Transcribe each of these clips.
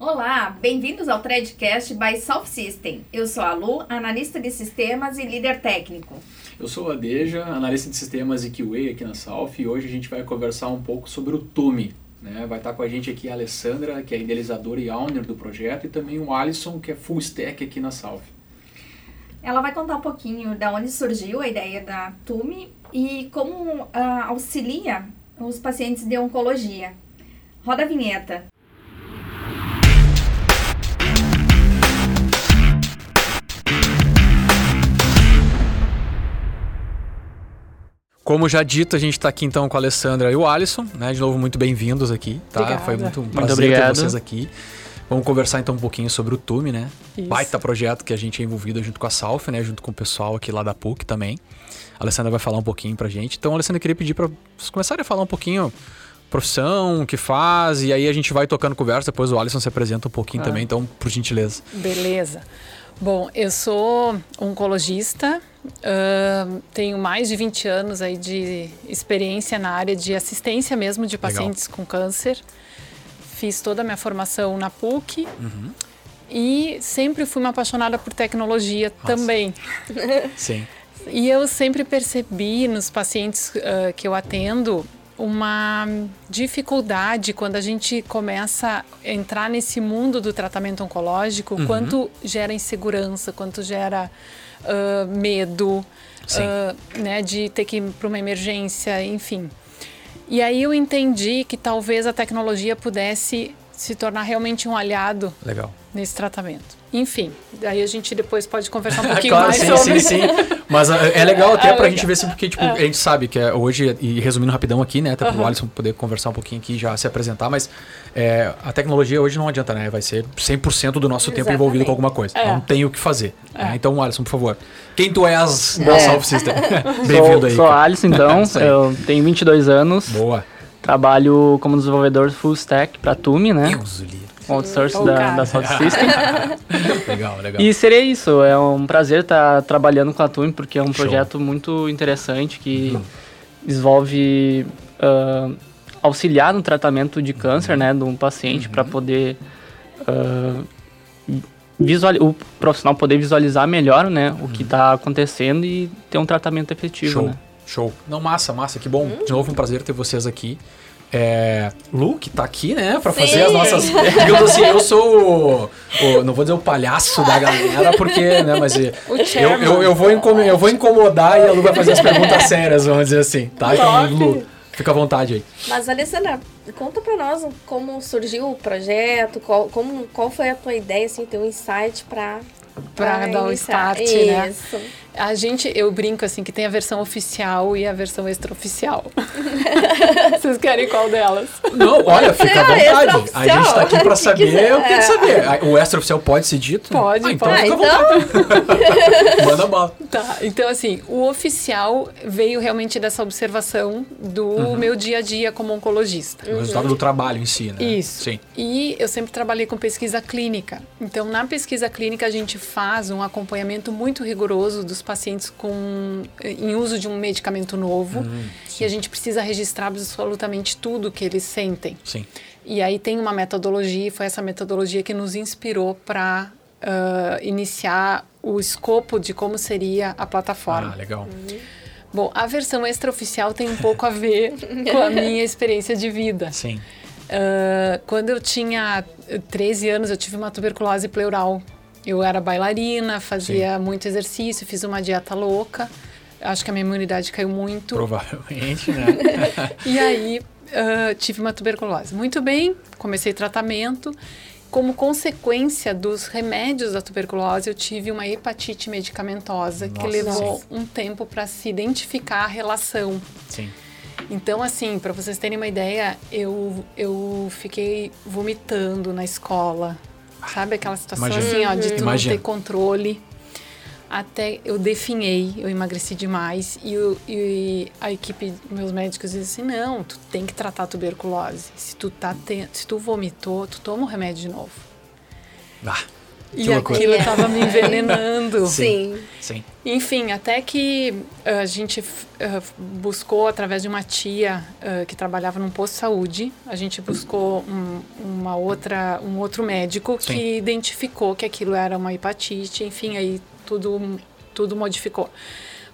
Olá, bem-vindos ao Threadcast by South System. Eu sou a Lu, analista de sistemas e líder técnico. Eu sou a Deja, analista de sistemas e QA aqui na South e hoje a gente vai conversar um pouco sobre o Tume. Né? Vai estar com a gente aqui a Alessandra, que é idealizadora e owner do projeto, e também o Alisson, que é full stack aqui na South. Ela vai contar um pouquinho da onde surgiu a ideia da Tume e como uh, auxilia os pacientes de oncologia. Roda a vinheta. Como já dito, a gente está aqui então com a Alessandra e o Alisson, né? De novo, muito bem-vindos aqui, tá? Obrigada. Foi muito um prazer muito ter vocês aqui. Vamos conversar então um pouquinho sobre o Tume, né? Isso. Baita projeto que a gente é envolvido junto com a Salf, né? Junto com o pessoal aqui lá da PUC também. A Alessandra vai falar um pouquinho pra gente. Então, Alessandra, eu queria pedir para vocês começarem a falar um pouquinho profissão, o que faz, e aí a gente vai tocando conversa, depois o Alisson se apresenta um pouquinho ah. também, então, por gentileza. Beleza. Bom, eu sou oncologista, uh, tenho mais de 20 anos aí de experiência na área de assistência mesmo de pacientes Legal. com câncer. Fiz toda a minha formação na PUC uhum. e sempre fui uma apaixonada por tecnologia Nossa. também. Sim. E eu sempre percebi nos pacientes uh, que eu atendo uma dificuldade quando a gente começa a entrar nesse mundo do tratamento oncológico, uhum. quanto gera insegurança, quanto gera uh, medo, uh, né, de ter que ir para uma emergência, enfim. E aí eu entendi que talvez a tecnologia pudesse se tornar realmente um aliado Legal. nesse tratamento. Enfim, daí a gente depois pode conversar um pouquinho claro, mais sim, sobre... Sim, sim, Mas é, é legal até é pra legal. gente ver assim, porque tipo, é. a gente sabe que é hoje, e resumindo rapidão aqui, né, até uhum. pro Alisson poder conversar um pouquinho aqui e já se apresentar, mas é, a tecnologia hoje não adianta, né? Vai ser 100% do nosso Exatamente. tempo envolvido com alguma coisa. É. Não tem o que fazer. Né? Então, Alisson, por favor. Quem tu és da é. Solve System? Bem-vindo aí. Sou Alisson, então. eu tenho 22 anos. Boa. Trabalho como desenvolvedor full stack para Tume, né? Deus outsource da, da Sound System. legal, legal. E seria isso, é um prazer estar trabalhando com a Tune, porque é um Show. projeto muito interessante que hum. desenvolve uh, auxiliar no tratamento de câncer, uhum. né, de um paciente uhum. para poder uh, o profissional poder visualizar melhor, né, uhum. o que está acontecendo e ter um tratamento efetivo, Show. né? Show. Não, massa, massa, que bom. Hum. De novo, um prazer ter vocês aqui. É, Lu, que tá aqui, né, pra Sim. fazer as nossas. Digamos assim, eu sou o, o, Não vou dizer o palhaço da galera, porque, né, mas. eu, eu, eu, vou eu vou incomodar e a Lu vai fazer as perguntas sérias, vamos dizer assim, tá? Então, Lu, fica à vontade aí. Mas, Alessandra, conta pra nós como surgiu o projeto, qual, como, qual foi a tua ideia, assim, ter um insight pra. Pra, pra dar o start, Isso. né? A gente, eu brinco assim, que tem a versão oficial e a versão extraoficial. Vocês querem qual delas? Não, olha, fica à vontade. A gente tá aqui pra saber, quiser. eu quero saber. O extraoficial pode ser dito? Pode, ah, então pode. Fica à então... Manda bala. Tá, então assim, o oficial veio realmente dessa observação do uhum. meu dia a dia como oncologista. O resultado do trabalho em si, né? Isso. Sim. E eu sempre trabalhei com pesquisa clínica. Então, na pesquisa clínica, a gente faz um acompanhamento muito rigoroso dos pacientes com, em uso de um medicamento novo hum, e a gente precisa registrar absolutamente tudo que eles sentem. Sim. E aí tem uma metodologia, e foi essa metodologia que nos inspirou para uh, iniciar o escopo de como seria a plataforma. Ah, legal. Uhum. Bom, a versão extraoficial tem um pouco a ver com a minha experiência de vida. Sim. Uh, quando eu tinha 13 anos, eu tive uma tuberculose pleural eu era bailarina, fazia Sim. muito exercício, fiz uma dieta louca. Acho que a minha imunidade caiu muito. Provavelmente, né? e aí uh, tive uma tuberculose. Muito bem, comecei tratamento. Como consequência dos remédios da tuberculose, eu tive uma hepatite medicamentosa Nossa, que levou sim. um tempo para se identificar a relação. Sim. Então, assim, para vocês terem uma ideia, eu, eu fiquei vomitando na escola, Sabe aquela situação Imagina. assim, ó, de tu Imagina. não ter controle. Até eu definhei, eu emagreci demais e, eu, e a equipe, meus médicos dizem assim, não, tu tem que tratar a tuberculose. Se tu, tá te, se tu vomitou, tu toma o remédio de novo. Ah. e aquilo estava me envenenando. Sim. Sim. Enfim, até que uh, a gente uh, buscou, através de uma tia uh, que trabalhava num posto de saúde, a gente buscou um, uma outra, um outro médico Sim. que identificou que aquilo era uma hepatite, enfim, aí tudo, tudo modificou.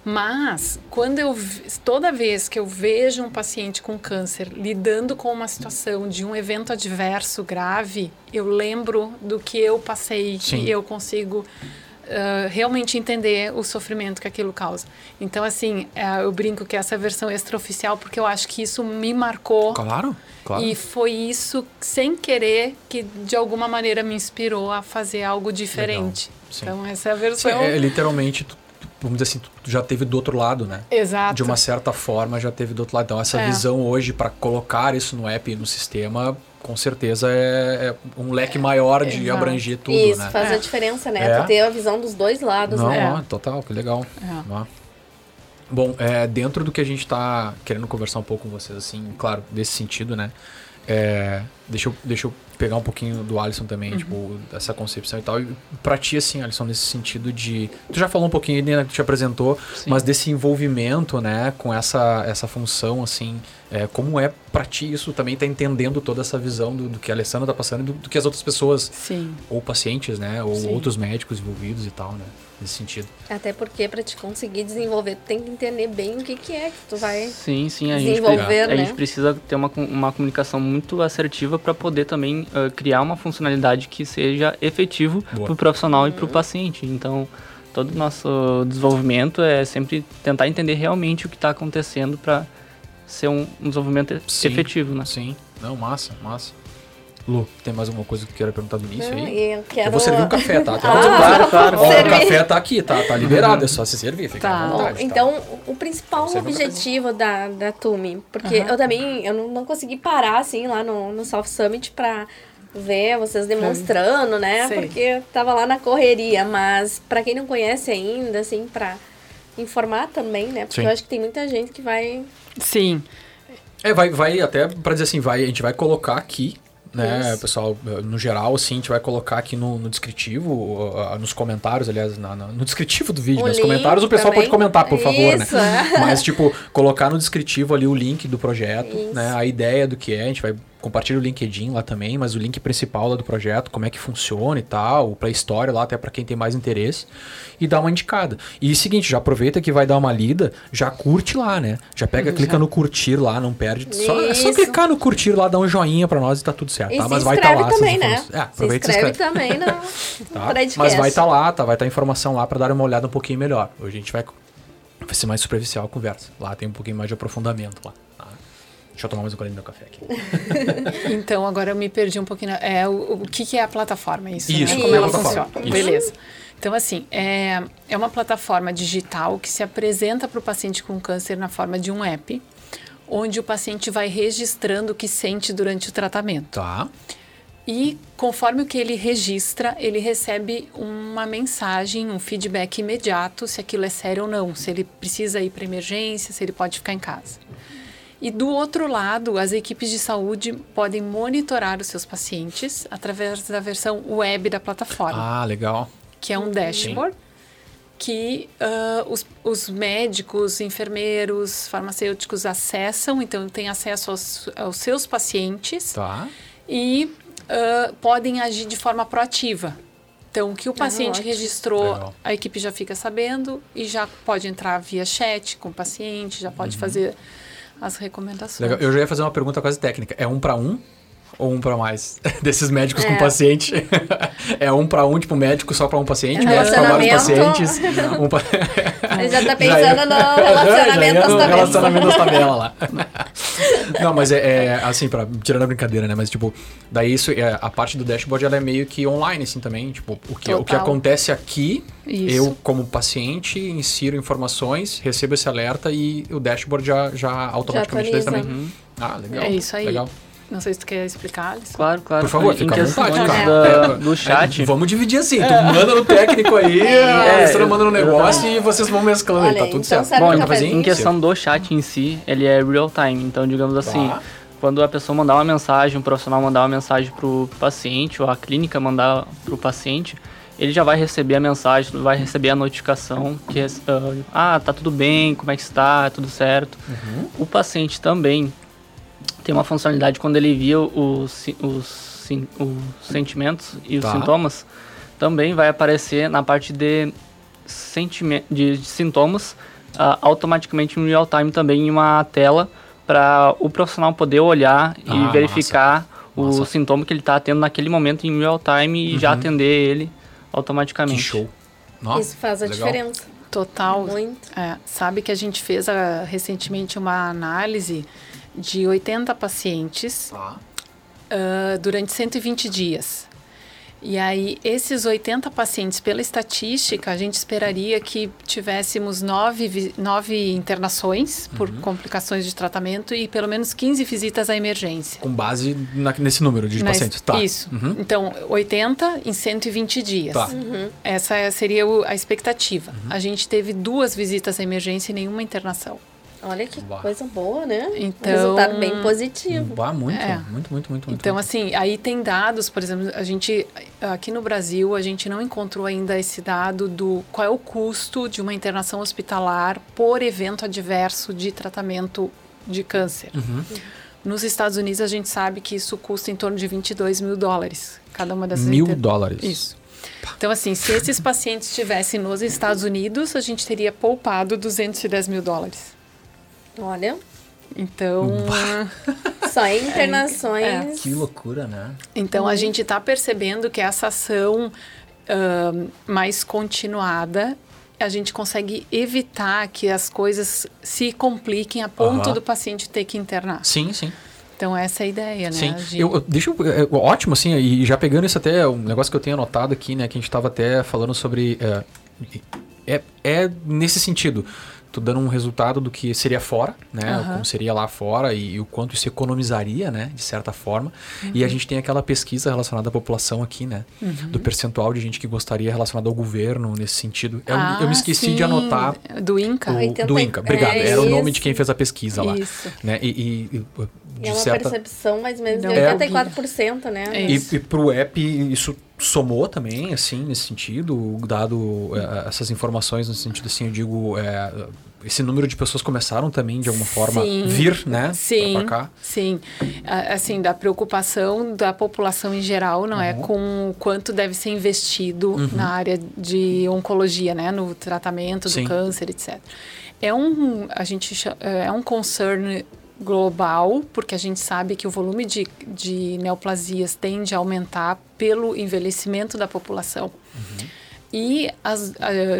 Mas quando eu toda vez que eu vejo um paciente com câncer lidando com uma situação de um evento adverso grave, eu lembro do que eu passei Sim. e eu consigo uh, realmente entender o sofrimento que aquilo causa. Então assim, uh, eu brinco que essa é a versão extraoficial porque eu acho que isso me marcou. Claro. Claro. E foi isso, sem querer, que de alguma maneira me inspirou a fazer algo diferente. Então, essa é a versão. Sim, é, literalmente, vamos dizer assim, tu já teve do outro lado, né? Exato. De uma certa forma já teve do outro lado. Então essa é. visão hoje para colocar isso no app e no sistema, com certeza é, é um leque maior de Exato. abranger tudo, isso, né? faz é. a diferença, né? É. Tu ter a visão dos dois lados, Não, né? Ó, total, que legal. É. Bom, é, dentro do que a gente está querendo conversar um pouco com vocês, assim, claro, nesse sentido, né? É, deixa, eu, deixa eu pegar um pouquinho do Alisson também, uhum. tipo, dessa concepção e tal. E pra ti, assim, Alisson, nesse sentido de. Tu já falou um pouquinho, né, que tu te apresentou, Sim. mas desse envolvimento, né, com essa, essa função, assim, é, como é pra ti isso também tá entendendo toda essa visão do, do que a Alessandra tá passando e do, do, que as outras pessoas, Sim. ou pacientes, né, ou Sim. outros médicos envolvidos e tal, né? nesse sentido. Até porque para te conseguir desenvolver, tu tem que entender bem o que, que é que tu vai sim, sim, a desenvolver, gente, né? A gente precisa ter uma, uma comunicação muito assertiva para poder também uh, criar uma funcionalidade que seja efetivo para o profissional uhum. e para o paciente. Então, todo o nosso desenvolvimento é sempre tentar entender realmente o que está acontecendo para ser um, um desenvolvimento sim, efetivo, né? Sim, não, massa, massa. Lu, tem mais alguma coisa que queira perguntar do início Não, aí? Eu, quero... eu vou servir um café, tá? ah, claro, claro. Ó, o café tá aqui, tá? Tá liberado, é só se servir, fica tá. à vontade. Tá? Então, tá? o principal objetivo da, da Tumi, porque eu também eu não, não consegui parar assim lá no, no South Summit pra ver vocês demonstrando, né? Sei. Porque eu tava lá na correria, mas para quem não conhece ainda, assim, pra informar também, né? Porque Sim. eu acho que tem muita gente que vai. Sim. É, vai, vai até para dizer assim, vai, a gente vai colocar aqui né, Isso. pessoal, no geral, sim, a gente vai colocar aqui no, no descritivo, uh, nos comentários, aliás, na, na, no descritivo do vídeo, o nos comentários o pessoal também. pode comentar, por favor, né? Isso. né? Mas, tipo, colocar no descritivo ali o link do projeto, Isso. né, a ideia do que é, a gente vai compartilha o LinkedIn lá também, mas o link principal lá do projeto, como é que funciona e tal, para história lá, até para quem tem mais interesse, e dá uma indicada. E seguinte, já aproveita que vai dar uma lida, já curte lá, né? Já pega, clica no curtir lá, não perde. Só, é só clicar no curtir lá, dá um joinha para nós e tá tudo certo, e tá? Mas vai estar tá lá. Também, né? É, aproveita se inscreve, se inscreve também não. tá? Mas vai estar tá lá, tá? Vai estar tá a informação lá para dar uma olhada um pouquinho melhor. Hoje a gente vai vai ser mais superficial a conversa. Lá tem um pouquinho mais de aprofundamento lá. Deixa eu tomar mais um golinho do meu café aqui. então, agora eu me perdi um pouquinho. É, o, o que, que é a plataforma? Isso, isso né? como ela funciona. Isso. Beleza. Então, assim, é, é uma plataforma digital que se apresenta para o paciente com câncer na forma de um app, onde o paciente vai registrando o que sente durante o tratamento. Tá. E conforme o que ele registra, ele recebe uma mensagem, um feedback imediato se aquilo é sério ou não, se ele precisa ir para emergência, se ele pode ficar em casa. E do outro lado, as equipes de saúde podem monitorar os seus pacientes através da versão web da plataforma. Ah, legal. Que é um dashboard. Sim. Que uh, os, os, médicos, enfermeiros, farmacêuticos acessam, então tem acesso aos, aos seus pacientes tá. e uh, podem agir de forma proativa. Então, o que o ah, paciente ah, registrou, Legal. a equipe já fica sabendo e já pode entrar via chat com o paciente, já pode uhum. fazer as recomendações. Legal. Eu já ia fazer uma pergunta quase técnica. É um para um ou um para mais desses médicos é. com paciente? é um para um, tipo médico só para um paciente, médico para vários pacientes. um pra... Ele já tá pensando já, no relacionamento das tabelas. relacionamento das tabelas lá. Não, mas é, é assim, para tirando a brincadeira, né? Mas tipo, daí isso, é, a parte do dashboard ela é meio que online assim também, tipo, o que, o que acontece aqui, isso. eu como paciente insiro informações, recebo esse alerta e o dashboard já já automaticamente já também. Uhum. Ah, legal. É isso aí. Legal. Não sei se tu quer explicar, Alisson. Claro, claro. Por favor, fica à vontade, cara. Do, do chat. É, vamos dividir assim. Tu manda no técnico aí, é, a manda no negócio e vocês vão mesclando Olha, aí, tá tudo então certo. Bom, em, em questão do chat em si, ele é real time. Então, digamos assim, tá. quando a pessoa mandar uma mensagem, um profissional mandar uma mensagem pro paciente, ou a clínica mandar pro paciente, ele já vai receber a mensagem, vai receber a notificação que uh, ah, tá tudo bem, como é que está, tudo certo. Uhum. O paciente também tem uma funcionalidade quando ele envia os, os, os sentimentos e tá. os sintomas, também vai aparecer na parte de, de, de sintomas uh, automaticamente em real time também em uma tela para o profissional poder olhar ah, e verificar massa. o massa. sintoma que ele está tendo naquele momento em real time e uhum. já atender ele automaticamente. Que show. Nossa, Isso faz a legal. diferença. Total. Muito. É, sabe que a gente fez a, ah, recentemente uma análise de 80 pacientes ah. uh, durante 120 dias. E aí, esses 80 pacientes, pela estatística, a gente esperaria que tivéssemos nove, nove internações por uhum. complicações de tratamento e pelo menos 15 visitas à emergência. Com base na, nesse número de pacientes, tá? Isso. Uhum. Então, 80 em 120 dias. Tá. Uhum. Essa seria a expectativa. Uhum. A gente teve duas visitas à emergência e nenhuma internação. Olha que bah. coisa boa, né? Então, um resultado bem positivo. Bah, muito, é. muito, muito, muito, Então, muito. assim, aí tem dados, por exemplo, a gente, aqui no Brasil, a gente não encontrou ainda esse dado do qual é o custo de uma internação hospitalar por evento adverso de tratamento de câncer. Uhum. Nos Estados Unidos, a gente sabe que isso custa em torno de 22 mil dólares, cada uma dessas Mil inter... dólares? Isso. Então, assim, se esses pacientes estivessem nos Estados Unidos, a gente teria poupado 210 mil dólares. Olha. Então. Só internações. É. Que loucura, né? Então a gente está percebendo que essa ação uh, mais continuada a gente consegue evitar que as coisas se compliquem a ponto do paciente ter que internar. Sim, sim. Então essa é a ideia, né? Sim. De... Eu, deixa eu, é, ótimo, assim, e já pegando isso até, um negócio que eu tenho anotado aqui, né, que a gente estava até falando sobre. É, é, é nesse sentido tu dando um resultado do que seria fora, né? Uhum. Como seria lá fora e, e, o quanto isso economizaria, né? De certa forma. Uhum. E a gente tem aquela pesquisa relacionada à população aqui, né? Uhum. Do percentual de gente que gostaria relacionado ao governo nesse sentido. Eu, ah, eu me esqueci sim. de anotar. Do INCA? O, do INCA, obrigado. É Era o nome de quem fez a pesquisa lá. Isso. Né? E, e, e é uma certa... percepção mais ou menos de 84%, é, né? É e, e para o app, isso somou também, assim, nesse sentido, dado é, essas informações, no sentido assim, eu digo, é, esse número de pessoas começaram também de alguma forma sim, vir, né, sim, pra cá? Sim, assim, da preocupação da população em geral, não é, uhum. é, com o quanto deve ser investido uhum. na área de oncologia, né, no tratamento do sim. câncer, etc. É um, a gente é um concern global, porque a gente sabe que o volume de, de neoplasias tende a aumentar pelo envelhecimento da população. Uhum. E as,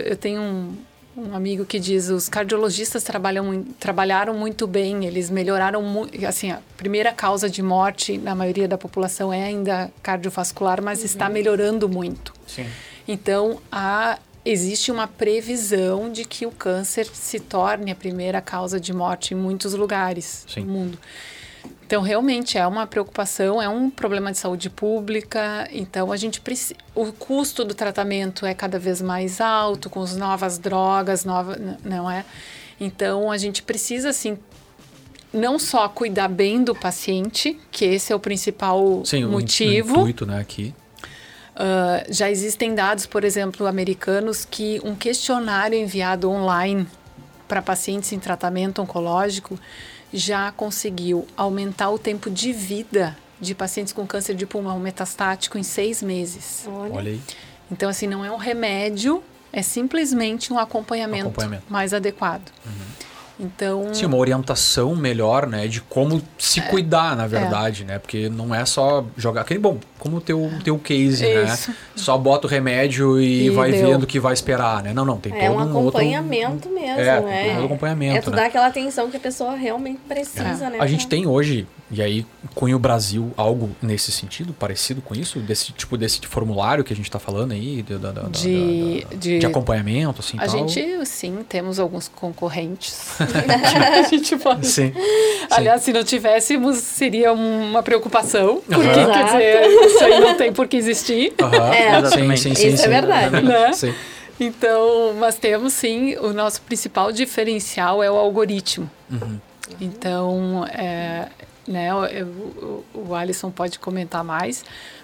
eu tenho um, um amigo que diz os cardiologistas trabalham, trabalharam muito bem, eles melhoraram muito. Assim, a primeira causa de morte na maioria da população é ainda cardiovascular, mas uhum. está melhorando muito. Sim. Então, a existe uma previsão de que o câncer se torne a primeira causa de morte em muitos lugares Sim. do mundo. Então, realmente é uma preocupação, é um problema de saúde pública. Então, a gente precisa. O custo do tratamento é cada vez mais alto, com as novas drogas, nova, não é? Então, a gente precisa, assim, não só cuidar bem do paciente, que esse é o principal Sim, motivo. O intuito, né, aqui. Uh, já existem dados, por exemplo, americanos, que um questionário enviado online para pacientes em tratamento oncológico já conseguiu aumentar o tempo de vida de pacientes com câncer de pulmão metastático em seis meses. Olha, Olha aí. Então, assim, não é um remédio, é simplesmente um acompanhamento, acompanhamento. mais adequado. Uhum. Então. Sim, uma orientação melhor, né? De como se é, cuidar, na verdade, é. né? Porque não é só jogar. Aquele bom, como o teu, teu case, né? Isso. né? Só bota o remédio e, e vai deu. vendo o que vai esperar, né? Não, não, tem é todo um, um acompanhamento outro, mesmo, é, né? É, um acompanhamento. É tu né? dar aquela atenção que a pessoa realmente precisa, é. né? A gente tem hoje e aí, Cunha o Brasil algo nesse sentido, parecido com isso? Desse tipo desse formulário que a gente está falando aí, de, da, da, de, da, de, de, acompanhamento, assim, A tal? gente, sim, temos alguns concorrentes. a gente pode... Sim, Aliás, sim. se não tivéssemos, seria uma preocupação, porque, uhum. quer dizer, isso aí não tem por que existir. Uhum. É, Exatamente. Sim, sim, isso sim, é verdade. Né? Sim. Então, mas temos sim, o nosso principal diferencial é o algoritmo. Uhum. Então, é, né? O, o, o Alisson pode comentar mais,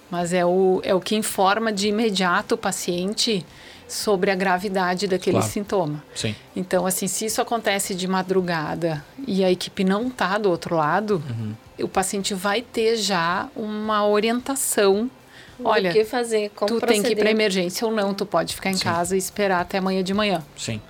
mas é o, é o que informa de imediato o paciente sobre a gravidade daquele claro. sintoma. Sim. Então, assim, se isso acontece de madrugada e a equipe não está do outro lado, uhum. o paciente vai ter já uma orientação. Olha, o que fazer, como tu proceder. tem que ir para emergência ou não, tu pode ficar em Sim. casa e esperar até amanhã de manhã. Sim.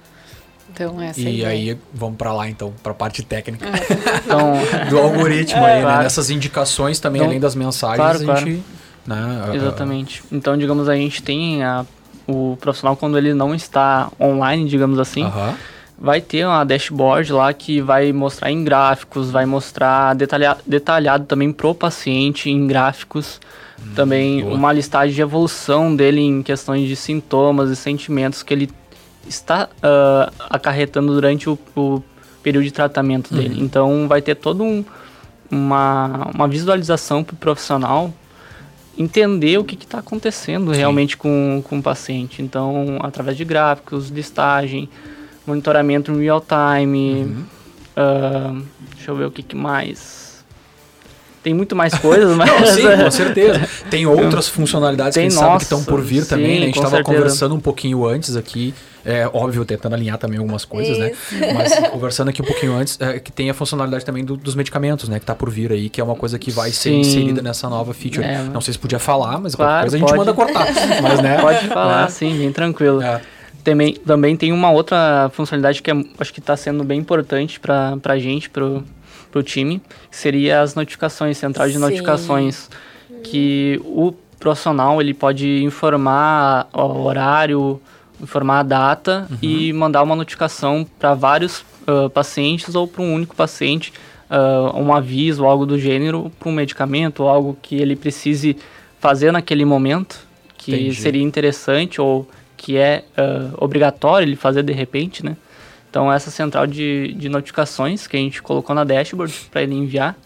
Então, essa e aí vamos para lá então, para a parte técnica é. então, do algoritmo é, aí, né? claro. né? Nessas indicações também, então, além das mensagens, claro, a gente, claro. né? Exatamente. Então, digamos, a gente tem a o profissional quando ele não está online, digamos assim, uhum. vai ter uma dashboard lá que vai mostrar em gráficos, vai mostrar detalha, detalhado também pro paciente em gráficos, hum, também boa. uma listagem de evolução dele em questões de sintomas e sentimentos que ele está uh, acarretando durante o, o, período de tratamento dele. Uhum. Então vai ter todo um, uma, uma visualização para o profissional entender o que está acontecendo Sim. realmente com, com o paciente. Então, através de gráficos, listagem, monitoramento em real time. Uhum. Uh, deixa eu ver o que, que mais. Tem muito mais coisas, mas. Não, sim, com certeza. Tem outras funcionalidades Tem, que a gente nossa, sabe que estão por vir também, sim, né? A gente estava conversando um pouquinho antes aqui. É óbvio, tentando alinhar também algumas coisas, né? Isso. né? Mas conversando aqui um pouquinho antes, é, que tem a funcionalidade também do, dos medicamentos, né? Que está por vir aí, que é uma coisa que vai ser inserida nessa nova feature. É, Não sei se podia falar, mas claro, qualquer coisa a gente manda cortar. mas, né? Pode falar, né? sim, bem tranquilo. É. Também, também tem uma outra funcionalidade que é, acho que está sendo bem importante para a gente, para para o time, que seria as notificações, central de Sim. notificações, que o profissional ele pode informar o horário, informar a data uhum. e mandar uma notificação para vários uh, pacientes ou para um único paciente, uh, um aviso, algo do gênero, para um medicamento, algo que ele precise fazer naquele momento, que Entendi. seria interessante ou que é uh, obrigatório ele fazer de repente, né? Então, essa central de, de notificações que a gente colocou na dashboard para ele enviar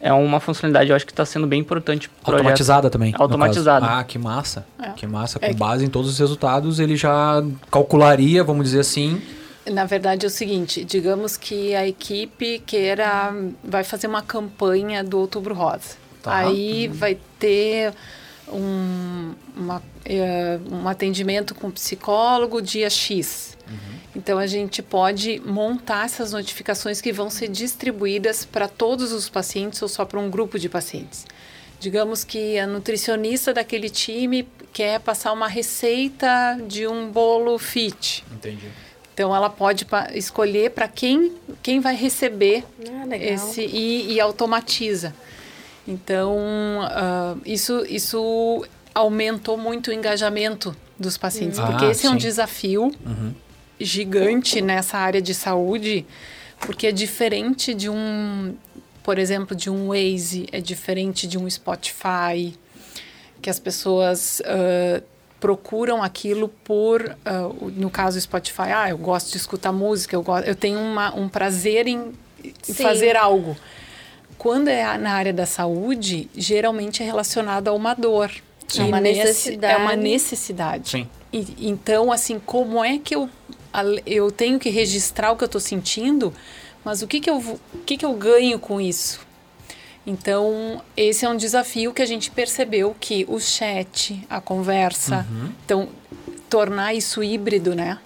é uma funcionalidade, eu acho que está sendo bem importante. Automatizada também. Automatizada. Ah, que massa. É. Que massa. Com é base em todos os resultados, ele já calcularia, vamos dizer assim. Na verdade é o seguinte, digamos que a equipe queira, vai fazer uma campanha do Outubro Rosa. Tá. Aí uhum. vai ter um, uma, é, um atendimento com psicólogo dia X. Uhum. Então a gente pode montar essas notificações que vão ser distribuídas para todos os pacientes ou só para um grupo de pacientes. Digamos que a nutricionista daquele time quer passar uma receita de um bolo fit. Entendi. Então ela pode escolher para quem, quem vai receber ah, esse e, e, automatiza. Então uh, isso, isso aumentou muito o engajamento dos pacientes, uhum. porque ah, esse sim. é um desafio. Uhum gigante nessa área de saúde, porque é diferente de um, por exemplo, de um Waze, é diferente de um Spotify, que as pessoas uh, procuram aquilo por, uh, no caso Spotify, ah, eu gosto de escutar música, eu, gosto, eu tenho uma, um prazer em, em fazer algo. Quando é na área da saúde, geralmente é relacionado a uma dor. Sim. É uma necessidade. É uma necessidade. Sim. E, então, assim, como é que eu eu tenho que registrar o que eu estou sentindo, mas o que, que, eu, o que, que eu ganho com isso? Então, esse é um desafio que a gente percebeu que o chat, a conversa, uhum. então, tornar isso híbrido, né?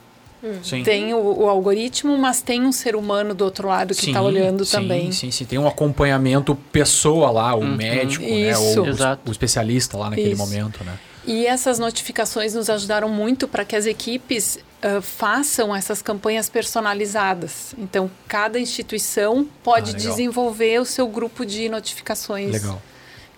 Sim. Tem o, o, algoritmo, mas tem um ser humano do outro lado que está olhando sim, também. Sim, sim, tem um acompanhamento pessoa lá, o uhum. médico, Isso. né? O, o, especialista lá naquele Isso. momento, né? E essas notificações nos ajudaram muito para que as equipes uh, façam essas campanhas personalizadas. Então, cada instituição pode ah, desenvolver o seu grupo de notificações. Legal.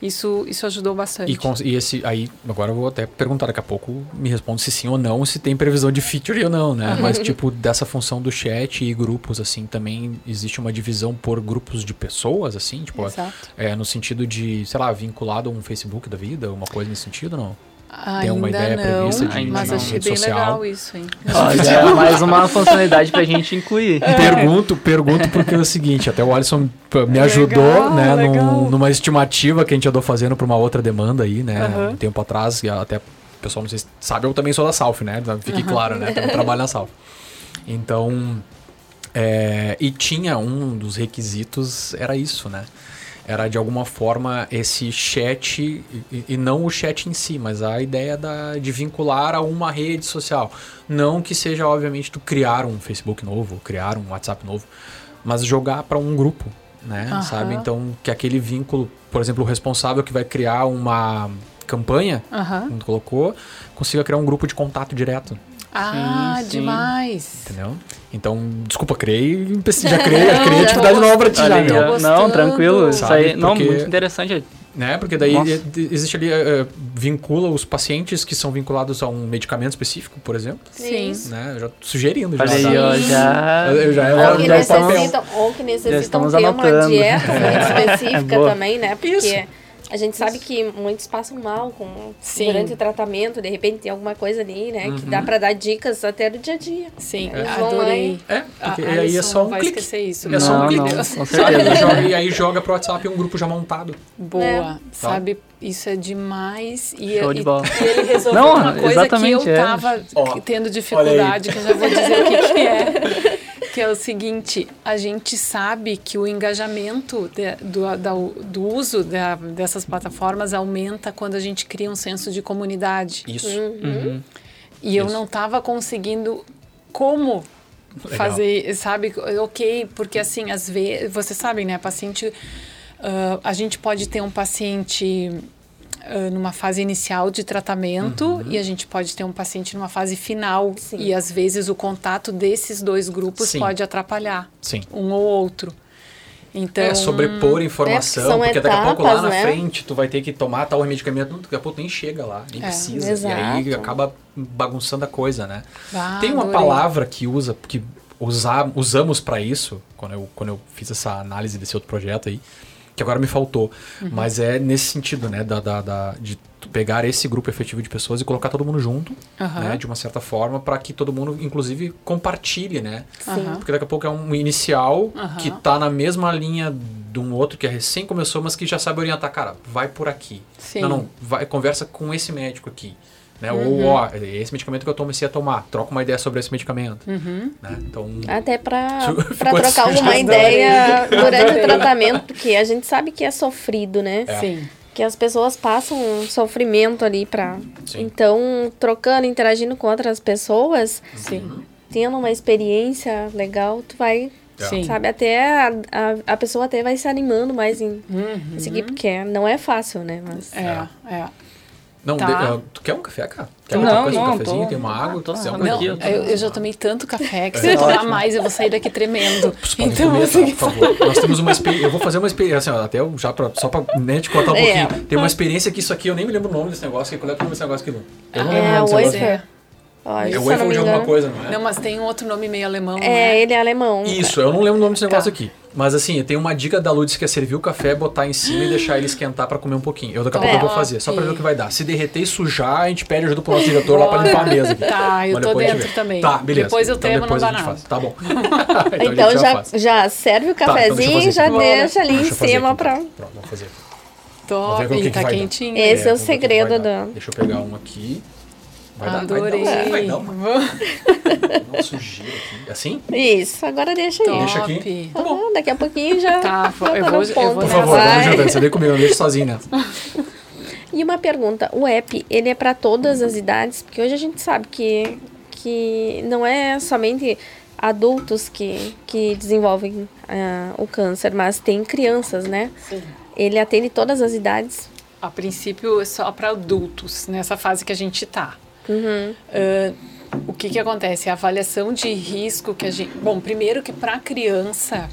Isso, isso ajudou bastante. E, e, esse aí, agora eu vou até perguntar daqui a pouco, me responde se sim ou não, se tem previsão de feature ou não, né? Mas, tipo, dessa função do chat e grupos, assim, também existe uma divisão por grupos de pessoas, assim? Tipo, Exato. É, no sentido de, sei lá, vinculado a um Facebook da vida, uma coisa nesse sentido, não? Ainda tem uma ideia não, prevista de mas achei rede bem social. legal isso, hein? Olha, é mais uma funcionalidade pra gente incluir. É. Pergunto, pergunto porque é o seguinte, até o Alisson me ajudou, legal, né, legal. Num, numa estimativa que a gente andou fazendo para uma outra demanda aí, né, uhum. um tempo atrás, e até o pessoal não sei se sabe, eu também sou da Salf, né, fique uhum. claro, né, eu trabalho na Salf. Então, é, e tinha um dos requisitos, era isso, né, era de alguma forma esse chat, e, e, não o chat em si, mas a ideia da, de vincular a uma rede social. Não que seja, obviamente, tu criar um Facebook novo, criar um WhatsApp novo, mas jogar para um grupo, né? Uhum. Sabe? Então, que aquele vínculo, por exemplo, o responsável que vai criar uma campanha, uhum. como tu colocou, consiga criar um grupo de contato direto. Ah, sim, sim. demais. Entendeu? Então, desculpa, criei, já criei, criei atividade nova pra ti já, meu. Não, tranquilo. Isso aí, Porque, não, muito interessante. Né? Porque daí Nossa. existe ali, uh, vincula os pacientes que são vinculados a um medicamento específico, por exemplo. Sim. Né? Eu já sugerindo. Já, Sim. eu já... Eu já, ou, que necessitam, ou que necessitam ter anotando. uma dieta específica é também, né? Porque... Isso a gente sabe que muitos passam mal com, durante o tratamento, de repente tem alguma coisa ali, né? Uhum. Que dá para dar dicas até do dia a dia. Sim, é. adorei. É, porque a, aí é só um vai clique. esquecer isso. É não, só um clique. E aí joga pro WhatsApp um grupo já montado. Boa, é. sabe? Isso é demais. E, Show e, de bola. e ele resolveu não, uma coisa que eu é. tava é. tendo dificuldade, que eu já vou dizer o que, que é. que é o seguinte: a gente sabe que o engajamento de, do, da, do uso da, dessas plataformas aumenta quando a gente cria um senso de comunidade. Isso. Uhum. Uhum. E Isso. eu não estava conseguindo como Legal. fazer, sabe? Ok, porque assim, às vezes, vocês sabem, né? Paciente. Uh, a gente pode ter um paciente numa fase inicial de tratamento uhum. e a gente pode ter um paciente numa fase final. Sim. E às vezes o contato desses dois grupos Sim. pode atrapalhar Sim. um ou outro. Então, é sobrepor informação, é, porque, porque daqui a pouco lá na né? frente tu vai ter que tomar tal medicamento, daqui a pouco nem chega lá, nem é, precisa. Exato. E aí acaba bagunçando a coisa, né? Ah, Tem uma adorei. palavra que usa, que usar, usamos para isso, quando eu, quando eu fiz essa análise desse outro projeto aí, que agora me faltou. Uhum. Mas é nesse sentido, né? Da, da, da, de pegar esse grupo efetivo de pessoas e colocar todo mundo junto, uhum. né? De uma certa forma, para que todo mundo, inclusive, compartilhe, né? Sim. Porque daqui a pouco é um inicial uhum. que tá na mesma linha de um outro que é recém começou, mas que já sabe orientar, cara, vai por aqui. Sim. Não, não, vai, conversa com esse médico aqui. Né? Uhum. Ou, ó, esse medicamento que eu comecei a tomar, troca uma ideia sobre esse medicamento. Uhum. Né? Então, Até para trocar alguma ideia durante o tratamento, porque a gente sabe que é sofrido, né? É. Sim. Que as pessoas passam um sofrimento ali para. Então, trocando, interagindo com outras pessoas, Sim. tendo uma experiência legal, tu vai é. Sim. Sabe, até a, a, a, pessoa até vai se animando mais em, uhum. seguir, porque não é fácil, né? Mas... É, é. Não, tá. de, uh, tu quer um café, cara? Quer não, coisa, não, um cafezinho? Tô, tem uma água? Tô, não, não, eu, eu, já tomei tanto café que se eu tomar mais eu vou sair daqui tremendo. Então, comer, assim, tá, por favor. Nós temos uma experiência. Eu vou fazer uma experiência, assim, até já pra, só pra né, te contar um é. pouquinho. Tem uma experiência que isso aqui, eu nem me lembro o nome desse negócio. Qual é o nome desse negócio aqui? Eu não lembro é, o Ai, é waffle de alguma coisa, não é? Não, mas tem um outro nome meio alemão. É, é? ele é alemão. Isso, eu não lembro o nome desse tá. negócio aqui. Mas assim, tem uma dica da Ludes que é servir o café, botar em cima e deixar ele esquentar para comer um pouquinho. Eu daqui a pouco é, eu vou fazer, só para ver o que vai dar. Se derreter e sujar, a gente pede ajuda pro nosso diretor lá para limpar a mesa. Aqui. Tá, eu tô dentro também. Tá, beleza. Depois eu então, tenho depois no banana. Tá bom. então, então já, já, já, serve o cafezinho tá, então e já deixa ali em cima para. Pronto, vamos fazer. Top, e tá quentinho. Esse é, o segredo do. Deixa eu pegar um aqui. Vai Adorei. Dar, vai dar, vai dar uma, sujeira aqui. Assim? Isso, agora deixa aí. Deixa aqui. Tá bom. Daqui a pouquinho já. Tá, já eu, tá vou, eu vou. Por favor, vamos. Você vem comigo, não deixa sozinho nessa. E uma pergunta: o app, ele é para todas as idades? Porque hoje a gente sabe que, que não é somente adultos que, que desenvolvem uh, o câncer, mas tem crianças, né? Sim. Ele atende todas as idades? A princípio, é só para adultos, nessa fase que a gente está. Uhum. Uh, o que, que acontece? A avaliação de risco que a gente. Bom, primeiro que para criança.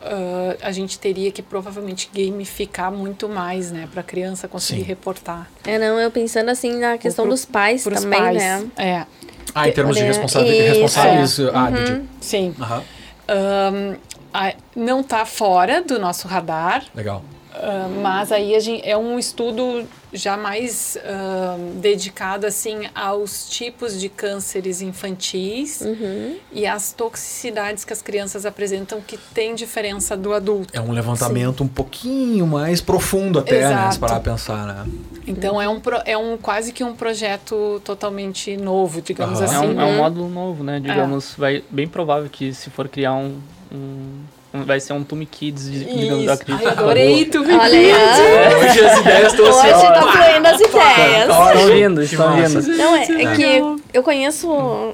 Uh, a gente teria que provavelmente gamificar muito mais, né, para a criança conseguir Sim. reportar. É, não, eu pensando assim na questão pro, dos pais também, pais, né? É. Ah, em termos de responsáveis. responsáveis é. ah, uhum. Sim. Uhum. Um, a, não está fora do nosso radar. Legal. Uh, mas aí a gente, é um estudo já mais uh, dedicado assim aos tipos de cânceres infantis uhum. e às toxicidades que as crianças apresentam que tem diferença do adulto. É um levantamento Sim. um pouquinho mais profundo até, né, Exato. né? Se parar pensar, né? Então é um, é um quase que um projeto totalmente novo, digamos uhum. assim. É um, é um módulo novo, né? Digamos, é. vai bem provável que se for criar um, um vai ser um Tumi Kids, digamos, acredito. Ai, adorei Tumi Kids. É. Hoje as ideias estão assim. Hoje tá fluindo as ideias. Estão vindo, estão vindo. Não, é, é que eu conheço,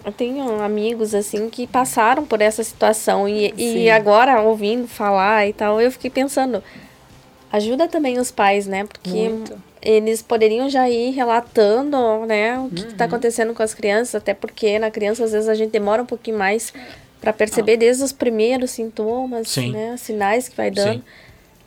eu tenho amigos, assim, que passaram por essa situação e, e agora, ouvindo falar e tal, eu fiquei pensando, ajuda também os pais, né? Porque... Muito eles poderiam já ir relatando, né, o que uhum. está acontecendo com as crianças, até porque na criança às vezes a gente demora um pouquinho mais para perceber ah. desde os primeiros sintomas, Sim. né, sinais que vai dando. Sim.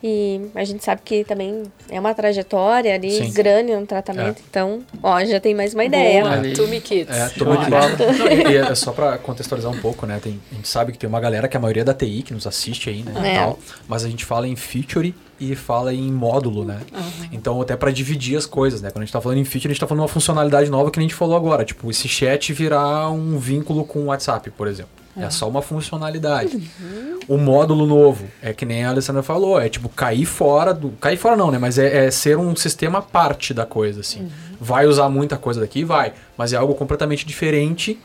E a gente sabe que também é uma trajetória ali Sim. grande no tratamento. É. Então, ó, já tem mais uma ideia. Boa, é, Tumi Kids. É, Kids. é só para contextualizar um pouco, né? Tem, a gente sabe que tem uma galera que a maioria é da TI que nos assiste aí, né? É. Tal, mas a gente fala em feature e fala em módulo, né? Uhum. Então, até para dividir as coisas, né? Quando a gente tá falando em feature, a gente tá falando uma funcionalidade nova que a gente falou agora. Tipo, esse chat virar um vínculo com o WhatsApp, por exemplo. É só uma funcionalidade. Uhum. O módulo novo é que nem a Alessandra falou, é tipo cair fora do. Cair fora não, né? Mas é, é ser um sistema parte da coisa, assim. Uhum. Vai usar muita coisa daqui? Vai. Mas é algo completamente diferente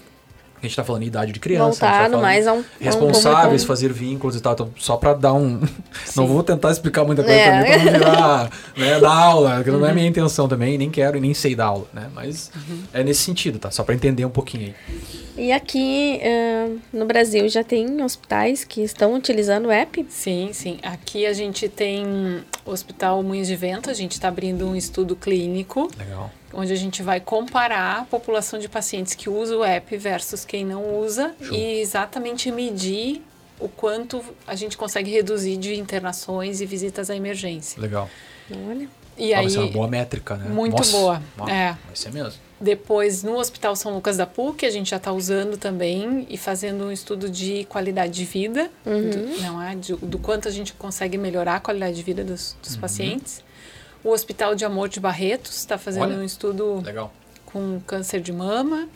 a gente está falando em idade de criança. Voltado tá mais a um. Responsáveis, um fazer vínculos e tal. Então, só para dar um. Sim. Não vou tentar explicar muita coisa é. também para não virar né, da aula, que não uhum. é a minha intenção também, nem quero e nem sei dar aula, né? Mas uhum. é nesse sentido, tá? Só para entender um pouquinho aí. E aqui uh, no Brasil já tem hospitais que estão utilizando o app? Sim, sim. Aqui a gente tem o Hospital Moinhos de Vento, a gente está abrindo um estudo clínico. Legal onde a gente vai comparar a população de pacientes que usa o app versus quem não usa Show. e exatamente medir o quanto a gente consegue reduzir de internações e visitas à emergência. Legal. Olha. E ah, aí, vai ser uma boa métrica, né? Muito Nossa, boa. Nossa, é. Vai ser mesmo. Depois, no Hospital São Lucas da PUC, a gente já está usando também e fazendo um estudo de qualidade de vida, uhum. do, não é? Do, do, quanto a gente consegue melhorar a qualidade de vida dos, dos uhum. pacientes. O Hospital de Amor de Barretos está fazendo Olha, um estudo legal. com câncer de mama.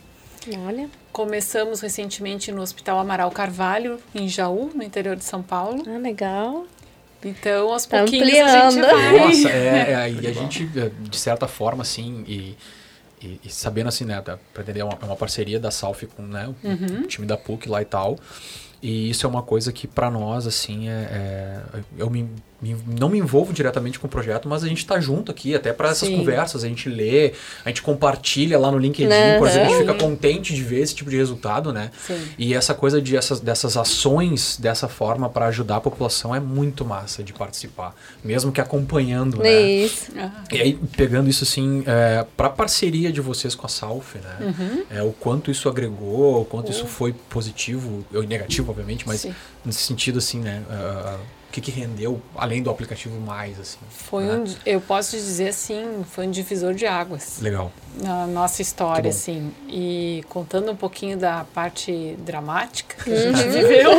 Olha. Começamos recentemente no Hospital Amaral Carvalho, em Jaú, no interior de São Paulo. Ah, legal. Então, aos tá pouquinhos ampliando. a gente vai. Nossa, é, é, e a gente, de certa forma, assim, e, e, e sabendo assim, né, para entender, é uma, uma, parceria da Salf com né, o, uhum. time da PUC lá e tal. E isso é uma coisa que para nós, assim, é, é, eu me não me envolvo diretamente com o projeto, mas a gente está junto aqui, até para essas Sim. conversas, a gente lê, a gente compartilha lá no LinkedIn, uhum. por exemplo, a gente fica contente de ver esse tipo de resultado, né? Sim. E essa coisa de essas, dessas ações dessa forma para ajudar a população é muito massa de participar, mesmo que acompanhando, né? Isso. E aí, pegando isso assim, é, para a parceria de vocês com a Salf, né? Uhum. É, o quanto isso agregou, o quanto uhum. isso foi positivo, ou negativo, obviamente, mas Sim. nesse sentido, assim, né? Uh, o que, que rendeu além do aplicativo mais assim foi né? um eu posso dizer assim foi um divisor de águas legal na nossa história assim e contando um pouquinho da parte dramática que a gente uhum. viveu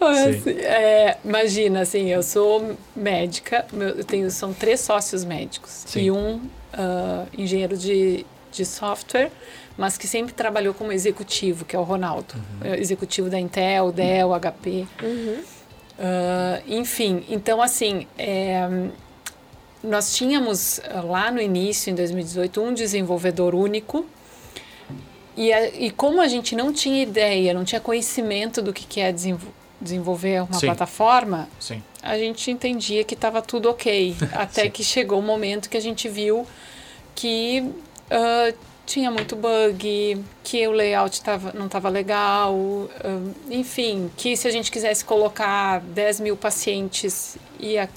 assim, é, imagina assim eu sou médica eu tenho são três sócios médicos Sim. e um uh, engenheiro de, de software mas que sempre trabalhou como executivo, que é o Ronaldo. Uhum. É executivo da Intel, Dell, HP. Uhum. Uh, enfim, então assim, é, nós tínhamos ah, lá no início, em 2018, um desenvolvedor único. E, a, e como a gente não tinha ideia, não tinha conhecimento do que, que é desenvolver uma Sim. plataforma, Sim. a gente entendia que estava tudo ok. Até que chegou o momento que a gente viu que uh, tinha muito bug, que o layout tava, não estava legal, um, enfim, que se a gente quisesse colocar 10 mil pacientes ia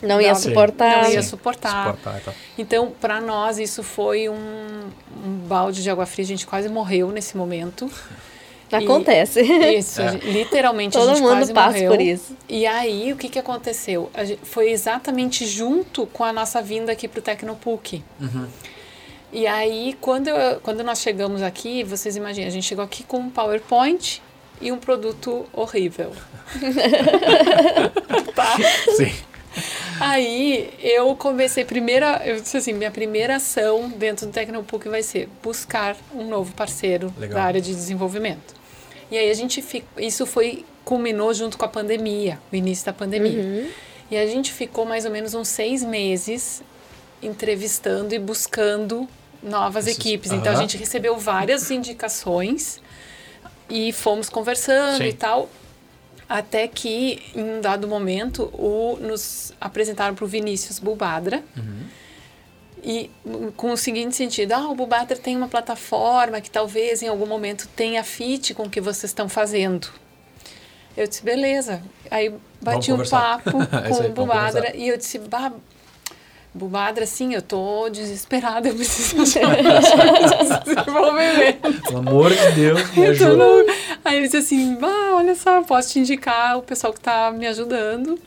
não ia suportar. Não ia suportar. suportar então, então para nós, isso foi um, um, balde de água fria. A gente quase morreu nesse momento. Acontece. E, isso, é. literalmente Todo a gente mundo quase passa morreu. por isso. E aí, o que, que aconteceu? Gente, foi exatamente junto com a nossa vinda aqui para o Tecnopuc. Uhum. E aí, quando, eu, quando nós chegamos aqui, vocês imaginem, a gente chegou aqui com um PowerPoint e um produto horrível. tá? Sim. Aí eu comecei, primeira, eu disse assim, minha primeira ação dentro do Tecnopuc vai ser buscar um novo parceiro Legal. da área de desenvolvimento. E aí a gente ficou, isso foi, culminou junto com a pandemia, o início da pandemia. Uhum. E a gente ficou mais ou menos uns seis meses entrevistando e buscando novas equipes. Então a gente recebeu várias indicações e fomos conversando Sim. e tal. Até que, em um dado momento, o, nos apresentaram para o Vinícius Bulbadra. Uhum. E com o seguinte sentido, ah, o Bulbadra tem uma plataforma que talvez em algum momento tenha fit com o que vocês estão fazendo. Eu disse, beleza. Aí bati um papo com o Bulbadra e eu disse, bah, Bubadra, assim, eu tô desesperada, eu preciso achar desenvolvimento. Pelo amor de Deus, me ajuda. Então, aí ele disse assim, bah, olha só, posso te indicar o pessoal que tá me ajudando.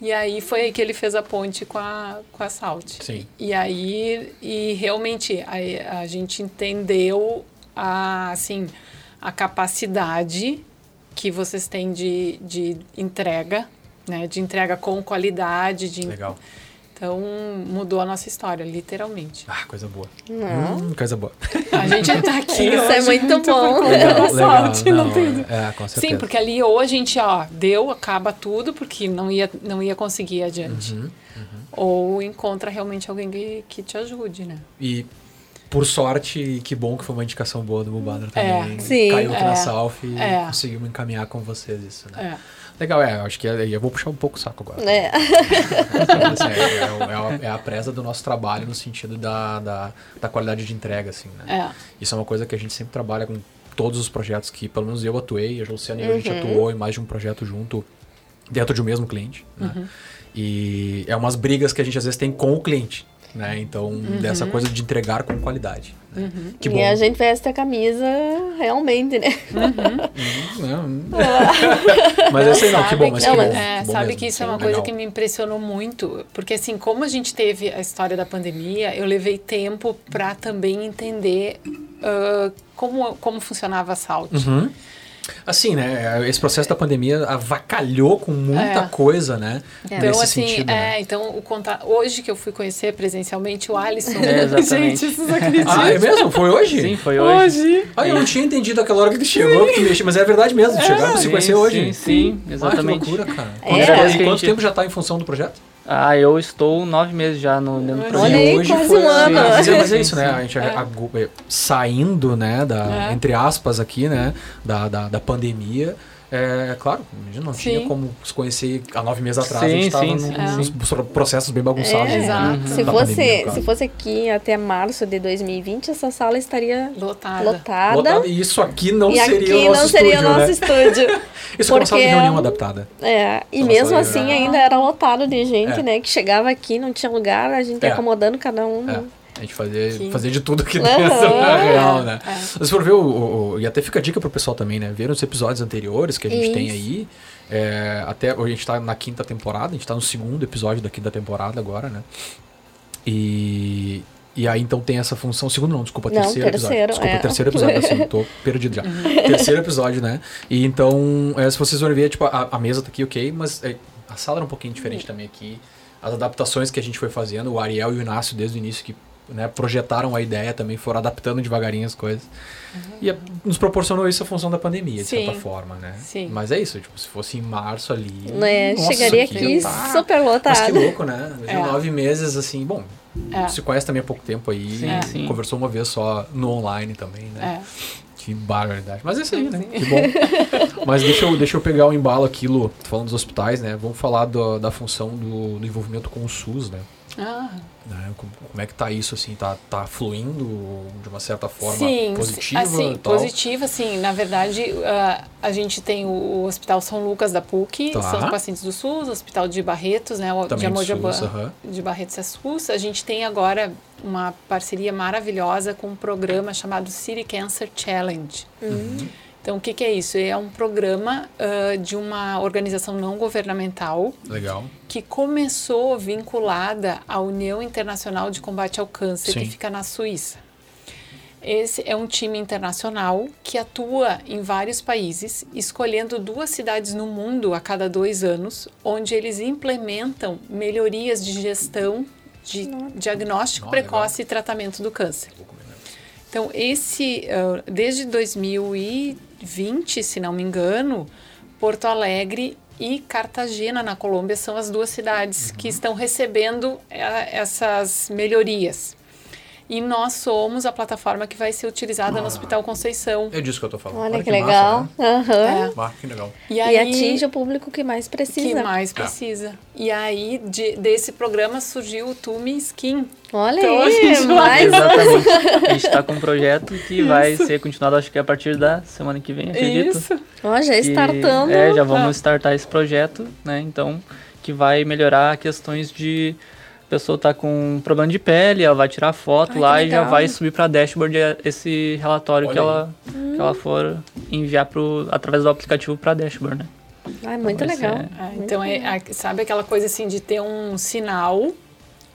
E aí foi aí que ele fez a ponte com a, com a Salt. Sim. E aí, e realmente, a, a gente entendeu a, assim, a capacidade que vocês têm de, de entrega, né? De entrega com qualidade. De, Legal então, mudou a nossa história, literalmente. Ah, coisa boa. Não. Hum, coisa boa. A gente tá aqui Isso é muito, muito bom. Legal, legal, sorte, não, não tem... É, com certeza. Sim, porque ali ou a gente, ó, deu, acaba tudo, porque não ia, não ia conseguir adiante. Uhum, uhum. Ou encontra realmente alguém que, que te ajude, né? E por sorte, que bom que foi uma indicação boa do Bubadra é, também. É, sim, Caiu aqui é, na Salf e é. conseguimos encaminhar com vocês isso, né? É. Legal, é, acho que é, eu vou puxar um pouco o saco agora. É. assim, é, é, é, a, presa do nosso trabalho no sentido da, da, da qualidade de entrega, assim, né? Isso é uma coisa que a gente sempre trabalha com todos os projetos que, pelo menos eu atuei, a Luciana e uhum. a gente atuou em mais de um projeto junto, dentro de um mesmo cliente, né? Uhum. E é umas brigas que a gente às vezes tem com o cliente. Né? Então, uhum. dessa coisa de entregar com qualidade. Né? Uhum. Que bom. E a gente veste a camisa realmente, né? Uhum. mas é assim, não, que bom. Mas não, que bom, é, bom sabe mesmo, que isso é uma legal. coisa que me impressionou muito, porque assim, como a gente teve a história da pandemia, eu levei tempo para também entender uh, como, como funcionava a Salt. Assim, né? Esse processo da pandemia avacalhou com muita é. coisa, né? É. Então, assim, sentido, é, né? então o conta... hoje que eu fui conhecer presencialmente o Alisson. É, exatamente. Gente, vocês acreditam? Ah, é mesmo? Foi hoje? Sim, foi hoje. hoje. Ah, eu não tinha entendido aquela hora que ele chegou, porque, mas é verdade mesmo, é. chegaram pra se conhecer hoje. Sim, sim, exatamente. Ah, que loucura, cara. É. Quanto, quanto tempo já está em função do projeto? Ah, eu estou nove meses já no, no projeto. Olha aí, hoje quase foi, um ano. Mas, é, mas é isso, né? A gente é. a, a, saindo, né, da, entre aspas aqui, né, da, da, da pandemia. É, claro, a gente não sim. tinha como se conhecer há nove meses atrás, sim, a gente estava nos é. processos bem bagunçados. É, exato. Se, fosse, pandemia, se fosse aqui até março de 2020, essa sala estaria lotada. lotada. lotada e isso aqui não e seria aqui o nosso não seria estúdio, o nosso né? estúdio. isso porque, é uma sala de reunião adaptada. É, e mesmo assim ainda era lotado de gente, é. né? Que chegava aqui, não tinha lugar, a gente é. acomodando cada um. A gente fazia, fazia de tudo aqui dentro, uhum. na real, né? É. Mas for ver, o, o, e até fica a dica pro pessoal também, né? Ver os episódios anteriores que a gente Isso. tem aí. É, até a gente tá na quinta temporada, a gente tá no segundo episódio da quinta temporada agora, né? E, e aí então tem essa função. Segundo não, desculpa, não, terceiro, terceiro episódio. Desculpa, é. terceiro episódio, assim, tô perdido já. Uhum. Terceiro episódio, né? E então, é, se vocês forem ver, tipo, a, a, mesa tá aqui, ok, mas é, a sala era um pouquinho diferente uhum. também aqui. As adaptações que a gente foi fazendo, o Ariel e o Inácio desde o início que né, projetaram a ideia também, foram adaptando devagarinho as coisas. Uhum. E a, nos proporcionou isso a função da pandemia, de Sim. certa forma, né? Sim. Mas é isso, tipo, se fosse em março ali. Né, nossa, chegaria aqui tá... super lotado. Mas que louco, né? É. Nove meses, assim, bom. É. Se conhece também há pouco tempo aí, sim, sim. conversou uma vez só no online também, né? É. Que barbaridade. Mas é isso aí, né? Que bom. Mas deixa eu, deixa eu pegar o embalo aqui, Lu, falando dos hospitais, né? Vamos falar do, da função do, do envolvimento com o SUS, né? Ah. Né? Como é que tá isso, assim? Tá, tá fluindo de uma certa forma sim, positiva? Assim, positiva, sim. Na verdade, uh, a gente tem o, o, Hospital São Lucas da PUC, tá. são os pacientes do SUS, o Hospital de Barretos, né? O Também de de, SUS, uhum. de Barretos é SUS. A gente tem agora uma parceria maravilhosa com um programa chamado City Cancer Challenge. Uhum. Então, o que, que, é isso? É um programa uh, de uma organização não governamental. Legal. Que começou vinculada à União Internacional de Combate ao Câncer, Sim. que fica na Suíça. Esse é um time internacional que atua em vários países, escolhendo duas cidades no mundo a cada dois anos, onde eles implementam melhorias de gestão de diagnóstico precoce legal. e tratamento do câncer. Então, esse, uh, desde 2000 e 20, se não me engano, Porto Alegre e Cartagena, na Colômbia, são as duas cidades uhum. que estão recebendo é, essas melhorias. E nós somos a plataforma que vai ser utilizada ah. no Hospital Conceição. É disso que eu tô falando. Olha, Olha que, que, legal. Massa, né? uhum. é. ah, que legal. E, aí, e, atinge o público que mais precisa. Que mais precisa. E aí, de, desse programa surgiu o Tumi Skin. Olha então, aí, mais Exatamente. A gente está com um projeto que Isso. vai ser continuado, acho que a partir da semana que vem, acredito. Isso. Ó, já startando. É, já vamos ah. startar esse projeto, né? Então, que vai melhorar questões de pessoa tá com um problema de pele, ela vai tirar foto Ai, lá e já vai subir para dashboard esse relatório que ela, hum. que ela for enviar pro, através do aplicativo para dashboard, né? Ah, é muito legal. É, é, então, é, sabe aquela coisa assim de ter um sinal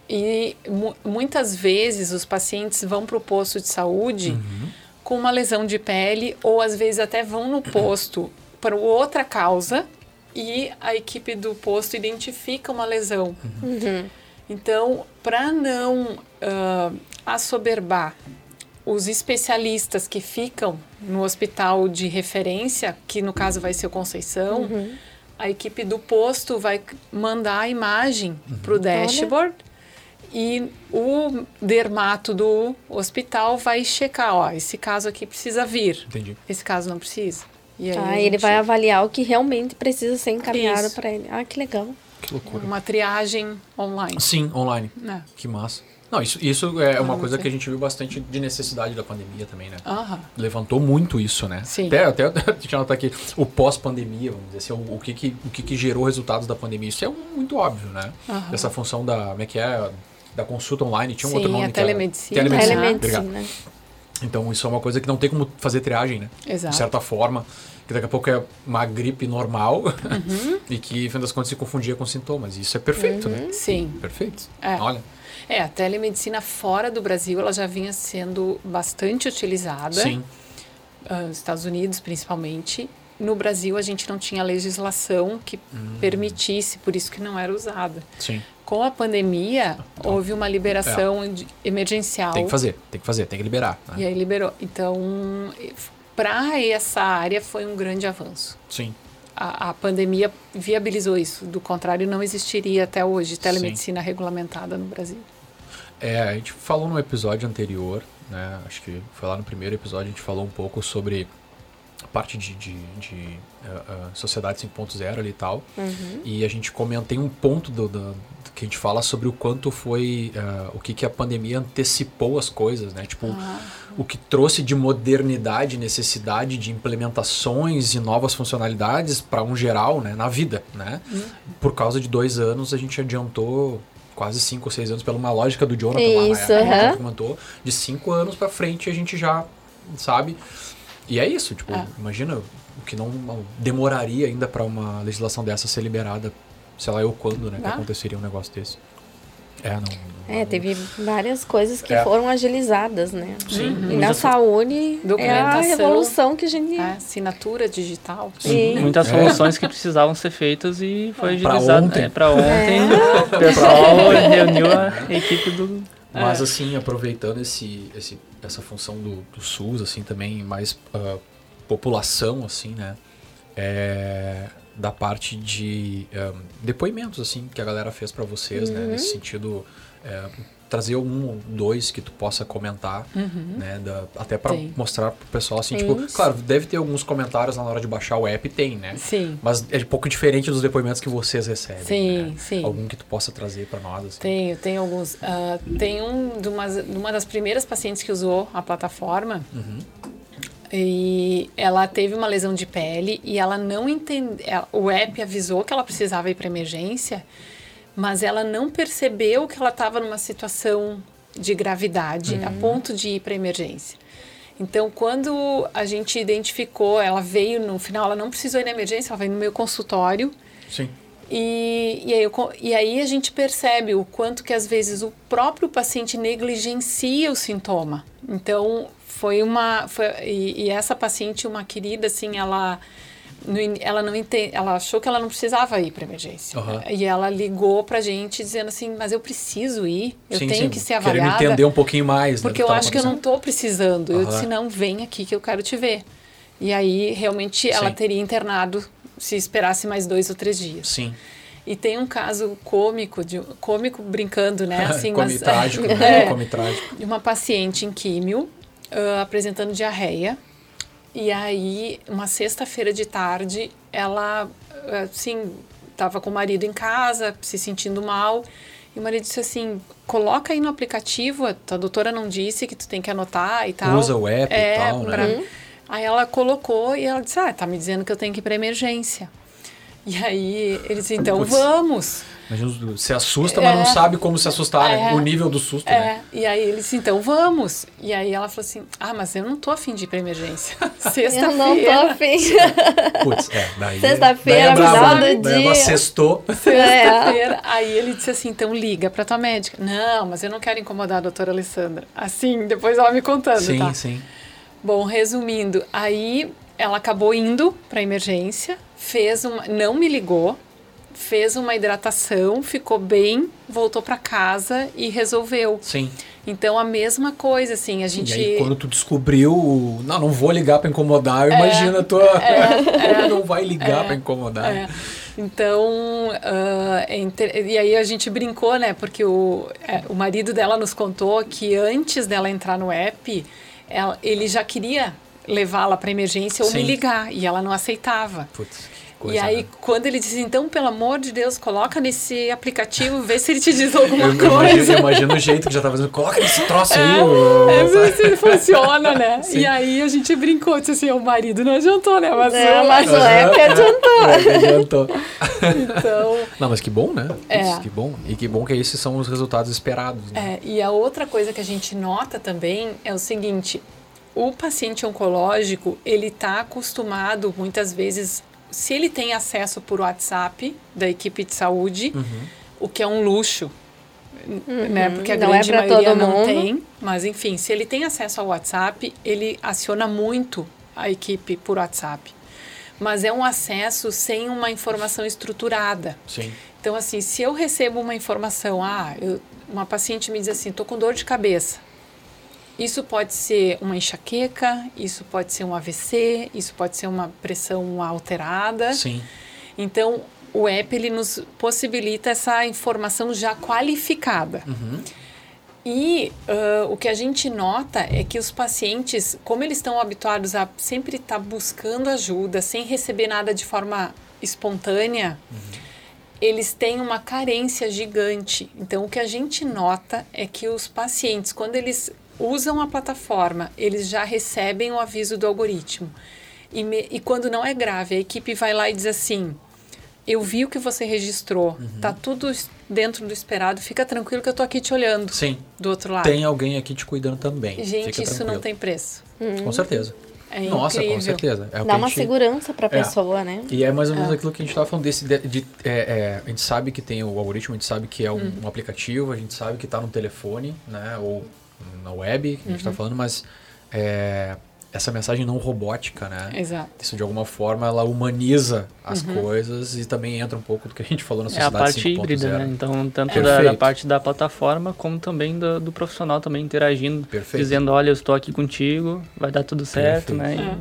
e muitas vezes os pacientes vão para o posto de saúde uhum. com uma lesão de pele ou às vezes até vão no posto para outra causa e a equipe do posto identifica uma lesão. Uhum. Então, para não uh, assoberbar os especialistas que ficam no hospital de referência, que no caso vai ser o Conceição, uhum. a equipe do posto vai mandar a imagem uhum. para o dashboard Olha. e o dermato do hospital vai checar, ó, esse caso aqui precisa vir, Entendi. esse caso não precisa. E aí ah, ele vai avaliar o que realmente precisa ser encaminhado para ele. Ah, que legal. Que loucura. Uma triagem online. Sim, online. É. Que massa. Não, isso, isso é uma coisa que a gente viu bastante de necessidade da pandemia também, né? Levantou muito isso, né? Sim. Até, até deixa eu anotar aqui, o pós-pandemia, vamos dizer assim, o, o, que, que, o que, que gerou resultados da pandemia. Isso é muito óbvio, né? Essa função da, como é que é, da consulta online, tinha um Sim, outro nome. A telemedicina. Era, telemedicina. telemedicina. Então isso é uma coisa que não tem como fazer triagem, né? Exato. De certa forma que daqui a pouco é uma gripe normal uhum. e que, fim das contas, se confundia com sintomas. Isso é perfeito, né? uhum. né? Sim. Perfeito. É. Olha. É, a telemedicina fora do Brasil, ela já vinha sendo bastante utilizada. Sim. Uh, nos Estados Unidos, principalmente. No Brasil, a gente não tinha legislação que hum. permitisse, por isso que não era usada. Sim. Com a pandemia, então, houve uma liberação é. emergencial. Tem que fazer, tem que fazer, tem que liberar. Né? E aí liberou. Então, para essa área foi um grande avanço. Sim. A, a, pandemia viabilizou isso. Do contrário, não existiria até hoje telemedicina Sim. regulamentada no Brasil. É, a gente falou no episódio anterior, né? Acho que foi lá no primeiro episódio, a gente falou um pouco sobre a parte de, de, de uh, uh, sociedade 5.0 ali e tal. Uhum. E a gente comentei um ponto do, do, que a gente fala sobre o quanto foi uh, o que, que a pandemia antecipou as coisas, né? Tipo, ah. O que trouxe de modernidade, necessidade de implementações e novas funcionalidades para um geral, né? Na vida, né? Uhum. Por causa de dois anos a gente adiantou quase cinco ou seis anos pela uma lógica do Jonathan Isso, lá, né? uhum. comentou de cinco anos para frente a gente já sabe e é isso tipo é. imagina o que não demoraria ainda para uma legislação dessa ser liberada sei lá eu quando, né, ah. que aconteceria um negócio desse. É, não. é, teve várias coisas que é. foram agilizadas, né? Sim. Uhum. E na saúde é a revolução que a gente... É, assinatura digital. Sim. Muitas é. soluções que precisavam ser feitas e foi agilizado. Para ontem. É, para ontem. O pessoal reuniu a equipe do... Mas assim, aproveitando esse, esse, essa função do, do SUS, assim, também mais uh, população, assim, né? É, da parte de um, depoimentos assim que a galera fez para vocês, uhum. né? Nesse sentido, é, trazer um ou dois que tu possa comentar, uhum. né? Da, até para mostrar pro pessoal assim, tipo, claro, deve ter alguns comentários na hora de baixar o app, tem, né? Sim. Mas é um pouco diferente dos depoimentos que vocês recebem. Sim, né? sim. Algum que tu possa trazer para nós? Assim. Tenho, tem alguns. Uh, tem um de uma, de uma das primeiras pacientes que usou a plataforma. Uhum e ela teve uma lesão de pele e ela não entendeu. O app avisou que ela precisava ir para emergência, mas ela não percebeu que ela estava numa situação de gravidade uhum. a ponto de ir para emergência. Então, quando a gente identificou, ela veio no final, ela não precisou ir na emergência, ela veio no meu consultório. Sim. E, e, aí, e aí a gente percebe o quanto que às vezes o próprio paciente negligencia o sintoma. Então, foi uma foi, e, e, essa paciente uma querida assim ela ela não entende, ela achou que ela não precisava ir para emergência uhum. e ela ligou para gente dizendo assim mas eu preciso ir eu sim, tenho sim. que ser avaliada querendo entender um pouquinho mais né, porque né, eu acho que eu não estou precisando uhum. eu disse não vem aqui que eu quero te ver e aí realmente ela teria internado se esperasse mais dois ou três dias sim E tem um caso cômico, de, cômico brincando, né? Assim, mas, trágico, né? é, come trágico. De uma paciente em químio uh, apresentando diarreia. E aí, uma sexta-feira de tarde, ela, assim, estava com o marido em casa, se sentindo mal. E o marido disse assim: coloca aí no aplicativo, a tua doutora não disse que tu tem que anotar e tal. Usa o app é, e tal, pra... né? Aí ela colocou e ela disse: Ah, tá me dizendo que eu tenho que ir para emergência. E aí eles então Puts. vamos. Imagina, se assusta, é, mas não sabe como se assustar, né? é, O nível do susto, é. né? E aí eles, então, vamos. E aí ela falou assim, ah, mas eu não tô afim de ir pra emergência. Sexta-feira. Eu não tô afim. Putz, é, daí... Sexta-feira, é final do dia. Ela sextou. Sexta-feira. Aí ele disse assim, então liga pra tua médica. Não, mas eu não quero incomodar a doutora Alessandra. Assim, depois ela me contando, sim, tá? Sim, sim. Bom, resumindo, aí ela acabou indo pra emergência, fez uma... Não me ligou, fez uma hidratação, ficou bem, voltou para casa e resolveu. Sim. Então a mesma coisa, assim, a gente. E aí, quando tu descobriu, não, não vou ligar para incomodar, é, imagina a tua. É, é, não vai ligar é, para incomodar. É. Então, uh, inter... e aí a gente brincou, né? Porque o, o marido dela nos contou que antes dela entrar no app, ela, ele já queria levá-la para emergência ou Sim. me ligar e ela não aceitava. Putz coisa. E aí, né? quando ele diz, então, pelo amor de Deus, coloca nesse aplicativo, vê se ele te diz alguma eu, coisa. Imagino, imagino o jeito que já tá fazendo, coloca nesse troço é, aí. É, vê se ele funciona, né? Sim. E aí a gente brincou, disse assim, o marido não adiantou, né? Mas, é, mas o app adiantou. É, adiantou. então... Não, mas que bom, né? É. que bom. E que bom que esses são os resultados esperados. Né? É, e a outra coisa que a gente nota também é o seguinte, o paciente oncológico, ele está acostumado, muitas vezes, se ele tem acesso por WhatsApp da equipe de saúde, uhum. o que é um luxo, uhum. né? Porque a não é grande é maioria não mundo. tem. Mas enfim, se ele tem acesso ao WhatsApp, ele aciona muito a equipe por WhatsApp. Mas é um acesso sem uma informação estruturada. Sim. Então, assim, se eu recebo uma informação, ah, eu, uma paciente me diz assim, estou com dor de cabeça. Isso pode ser uma enxaqueca, isso pode ser um AVC, isso pode ser uma pressão alterada. Sim. Então, o app ele nos possibilita essa informação já qualificada. Uhum. E uh, o que a gente nota é que os pacientes, como eles estão habituados a sempre estar tá buscando ajuda, sem receber nada de forma espontânea, uhum. eles têm uma carência gigante. Então, o que a gente nota é que os pacientes, quando eles usam a plataforma, eles já recebem o aviso do algoritmo. E, me, e quando não é grave, a equipe vai lá e diz assim: Eu vi o que você registrou, uhum. tá tudo dentro do esperado, fica tranquilo que eu tô aqui te olhando. Sim. Do outro lado. Tem alguém aqui te cuidando também. Gente, fica isso não tem preço. Com certeza. É Nossa, incrível. com certeza. É Dá uma gente... segurança para a é. pessoa, né? E é mais ou menos é. aquilo que a gente estava falando desse. De, de é, é, a gente sabe que tem o algoritmo, a gente sabe que é um, hum. um aplicativo, a gente sabe que está no telefone, né? Ou na web, que a gente está uhum. falando, mas é, essa mensagem não robótica, né? Exato. Isso de alguma forma ela humaniza as uhum. coisas e também entra um pouco do que a gente falou na sociedade É a parte híbrida, né? Então, tanto é. da, da, parte da plataforma como também do, do profissional também interagindo, Perfeito. dizendo, olha, eu estou aqui contigo, vai dar tudo certo, Perfeito. né?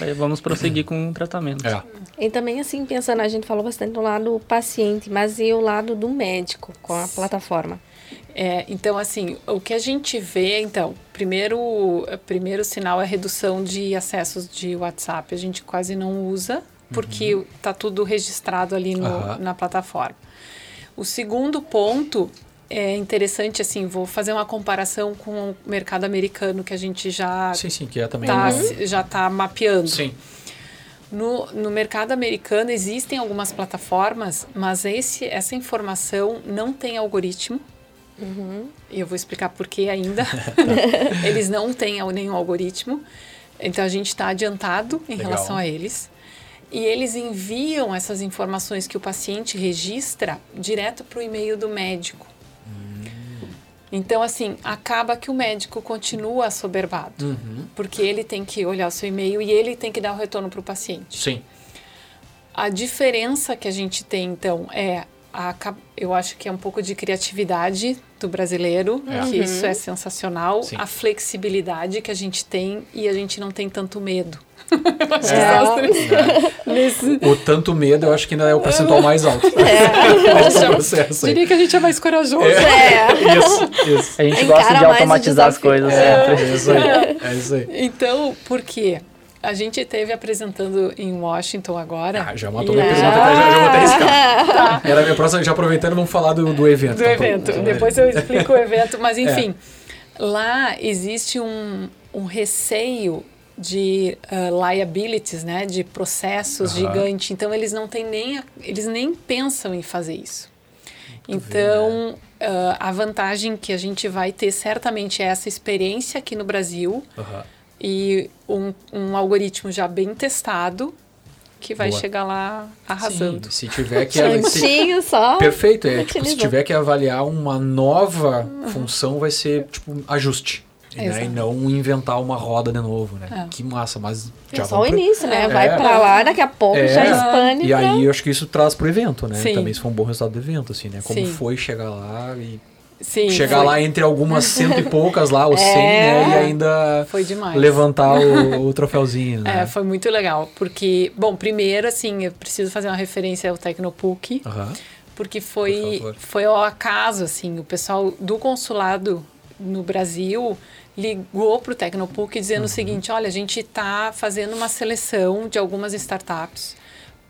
E, é. vamos prosseguir com o tratamento. É. E também, assim, pensando, a gente falou bastante do lado paciente, mas e o lado do médico com a plataforma? É, então, assim, o que a gente vê, então, primeiro, primeiro sinal é a redução de acessos de WhatsApp. A gente quase não usa, porque está uhum. tudo registrado ali no, uhum. na plataforma. O segundo ponto é interessante, assim, vou fazer uma comparação com o mercado americano que a gente já sim, sim, que é também tá, já está mapeando. Sim. No, no mercado americano existem algumas plataformas, mas esse, essa informação não tem algoritmo. Uhum. E eu vou explicar por que ainda. eles não têm nenhum algoritmo. Então a gente está adiantado em Legal. relação a eles. E eles enviam essas informações que o paciente registra direto para o e-mail do médico. Hum. Então, assim, acaba que o médico continua assoberbado. Uhum. Porque ele tem que olhar o seu e-mail e ele tem que dar o retorno para o paciente. Sim. A diferença que a gente tem, então, é a, eu acho que é um pouco de criatividade do brasileiro, é. que uhum. isso é sensacional. Sim. A flexibilidade que a gente tem e a gente não tem tanto medo. É. Nesse... O tanto medo, eu acho que ainda é o percentual mais alto. É. processo Diria que a gente é mais corajoso. É. é. Isso, isso. A gente Encara gosta de automatizar as coisas. É, é, isso aí. é isso aí. Então, por quê? A gente esteve apresentando em Washington agora. Ah, já matou minha pergunta, já, já vou até riscar. Tá. Era a minha próxima, já aproveitando, vamos falar do, do evento. Do tá evento. Pra... Depois eu explico o evento, mas enfim. É. Lá existe um, um receio de uh, liabilities, né, de processos uhum. gigante. Então eles não têm nem eles nem pensam em fazer isso. Muito então bem, né? uh, a vantagem que a gente vai ter certamente é essa experiência aqui no Brasil uhum. E um, um algoritmo já bem testado que vai Boa. chegar lá arrasando. Sim, se tiver que se, só. Perfeito, é tipo, se tiver que avaliar uma nova uhum. função vai ser tipo ajuste. Né? E não inventar uma roda de novo, né? É. Que massa, mas é já é só o início, né? É. Vai é. pra lá, daqui a pouco é. já expande. E pra... aí eu acho que isso traz pro evento, né? Sim. Também isso foi um bom resultado do evento, assim, né? Como Sim. foi chegar lá e Sim, chegar foi. lá entre algumas cento e poucas lá, o é, 100, né? E ainda levantar o, o troféuzinho, né? É, foi muito legal. Porque, bom, primeiro, assim, eu preciso fazer uma referência ao Tecnopuc. Uhum. Porque foi, foi ao acaso, assim, o pessoal do consulado no Brasil ligou para o Tecnopuc dizendo uhum. o seguinte: olha, a gente está fazendo uma seleção de algumas startups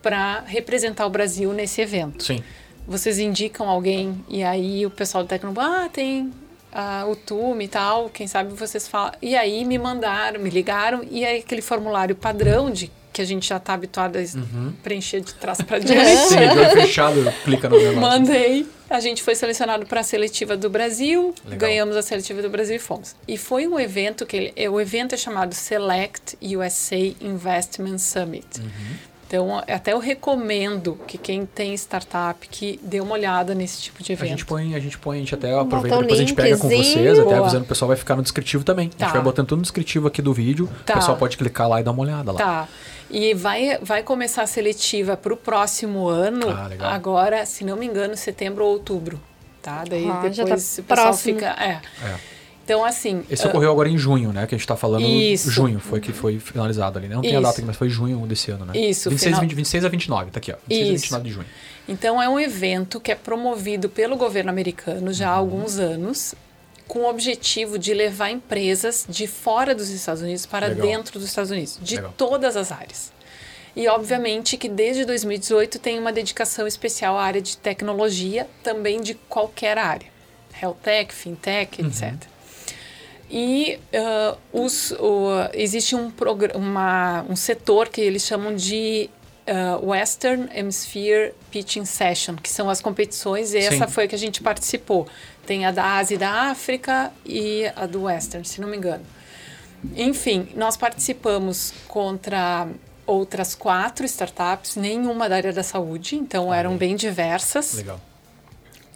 para representar o Brasil nesse evento. Sim. Vocês indicam alguém e aí o pessoal do Tecnopuc, ah, tem uh, o TUME e tal, quem sabe vocês falam. E aí me mandaram, me ligaram e aí aquele formulário padrão de que a gente já está habituado a uhum. preencher de trás para diante. Sim, fechado, clica no negócio. Mandei. A gente foi selecionado para a seletiva do Brasil, Legal. ganhamos a seletiva do Brasil e fomos. E foi um evento que ele, é, o evento é chamado Select USA Investment Summit. Uhum. Então, até eu recomendo que quem tem startup que dê uma olhada nesse tipo de evento. A gente põe, a gente põe, a gente até aproveita, depois a gente pega com vocês, até avisando o pessoal vai ficar no descritivo também. Tá. A gente tá. vai botando tudo no descritivo aqui do vídeo, tá. o pessoal pode clicar lá e dar uma olhada lá. Tá. E vai, vai começar a seletiva para o próximo ano, ah, agora, se não me engano, setembro ou outubro. Tá? Daí ah, depois tá o pessoal próximo. fica. É. é. Então, assim. Esse uh, ocorreu agora em junho, né? Que a gente está falando. Isso. Junho foi que foi finalizado ali. Né? Não tem a data mas foi junho desse ano, né? Isso. 26, final... 20, 26 a 29, tá aqui, ó. 26 Isso. a 29 de junho. Então, é um evento que é promovido pelo governo americano já há uhum. alguns anos com o objetivo de levar empresas de fora dos Estados Unidos para Legal. dentro dos Estados Unidos, de Legal. todas as áreas. E, obviamente, que desde 2018 tem uma dedicação especial à área de tecnologia, também de qualquer área. Health tech, fintech, uhum. etc. E uh, os, uh, existe um, uma, um setor que eles chamam de uh, Western Hemisphere Pitching Session, que são as competições, e Sim. essa foi a que a gente participou. Tem a da Ásia e da África e a do Western, se não me engano. Enfim, nós participamos contra outras quatro startups, nenhuma da área da saúde, então eram bem diversas. Legal.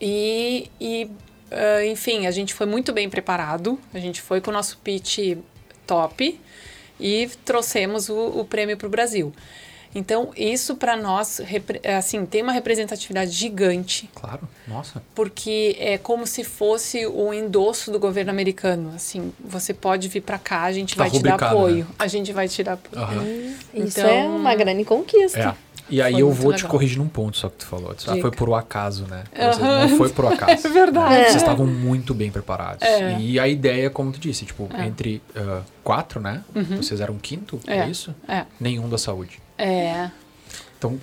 E, e uh, enfim, a gente foi muito bem preparado, a gente foi com o nosso pitch top e trouxemos o, o prêmio para o Brasil. Então, isso para nós, assim, tem uma representatividade gigante. Claro, nossa. Porque é como se fosse o endosso do governo americano. Assim, você pode vir para cá, a gente tá vai te dar apoio. Né? A gente vai te dar apoio. Uhum. Hum, isso então, é uma grande conquista. É. E aí eu vou legal. te corrigir num ponto só que tu falou. Ah, foi por acaso, né? Uhum. Não foi por acaso. É verdade. Vocês estavam muito bem preparados. É. E a ideia, como tu disse, tipo, é. entre uh, quatro, né? Uhum. Vocês eram quinto, é, é isso? É. Nenhum da saúde. É. Então,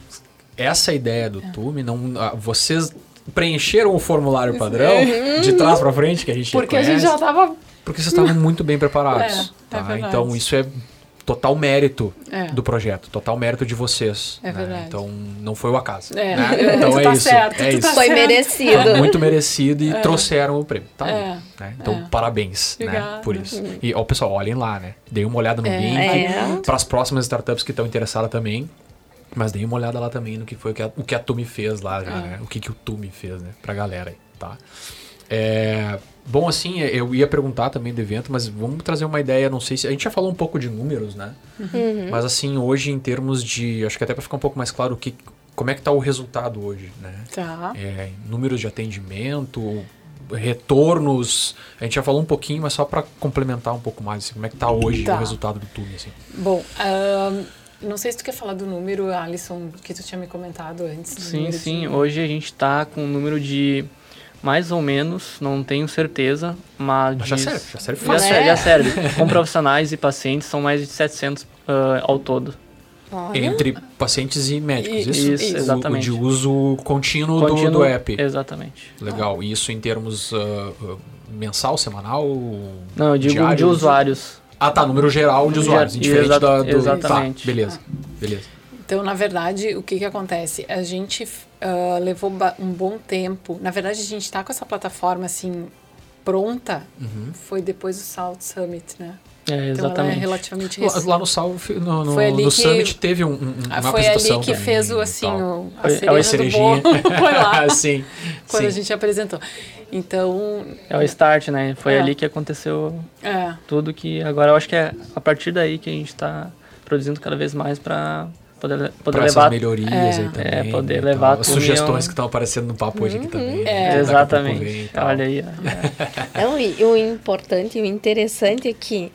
essa ideia do é. TUME, não, uh, vocês preencheram o formulário padrão uhum. de trás para frente que a gente Porque a gente já estava porque vocês estavam muito bem preparados. É, tá? então isso é total mérito é. do projeto, total mérito de vocês. É né? verdade. Então não foi o acaso. É. Né? Então é tá isso. Certo, é isso. Tá foi merecido. Foi muito merecido e é. trouxeram o prêmio. Tá é. né? Então é. parabéns né? por isso. E ó, pessoal, olhem lá, né? Deem uma olhada no link para as próximas startups que estão interessadas também. Mas deem uma olhada lá também no que foi o que a, o que a Tumi fez lá, já, né? O que, que o Tumi fez, né? Pra galera aí, tá? É, Bom, assim, eu ia perguntar também do evento, mas vamos trazer uma ideia, não sei se... A gente já falou um pouco de números, né? Uhum. Mas assim, hoje em termos de... Acho que até para ficar um pouco mais claro o que, como é que está o resultado hoje, né? Tá. É, números de atendimento, retornos. A gente já falou um pouquinho, mas só para complementar um pouco mais, assim, como é que está hoje tá. o resultado do Tune, assim. Bom, não sei se tu quer falar do número, Alisson, que tu tinha me comentado antes. Sim, sim. De... Hoje a gente está com um número de mais ou menos, não tenho certeza, mas... mas já serve, já serve fácil. Já, é. já serve. Com profissionais e pacientes, são mais de 700 uh, ao todo. Olha. Entre pacientes e médicos, isso? Isso, exatamente. O, de uso contínuo, contínuo do, do, app. Exatamente. Legal. E isso em termos uh, mensal, semanal? Não, eu digo diário, de usuários. Ah, tá. Número geral de usuários, indiferente Exa da, do... Exatamente. Tá, beleza. Beleza. Então, na verdade, o que, que acontece? A gente uh, levou um bom tempo. Na verdade, a gente está com essa plataforma assim pronta. Uhum. Foi depois do South Summit, né? É, exatamente. Então, ela é relativamente recente. Lá no South, no, no, no que, Summit teve um, um, uma foi apresentação Foi ali que fez o, assim, o, a cereja, é cerejinha. do bolo. foi lá. sim, quando sim. a gente apresentou. Então... É o start, né? Foi é. ali que aconteceu é. tudo que... Agora eu acho que é a partir daí que a gente está produzindo cada vez mais para poder, poder pra levar melhorias é, aí também. É, poder né, levar as sugestões que estão aparecendo no papo hoje aqui também. Né? É. Exatamente. Olha aí. É. Não, e o importante e o interessante é que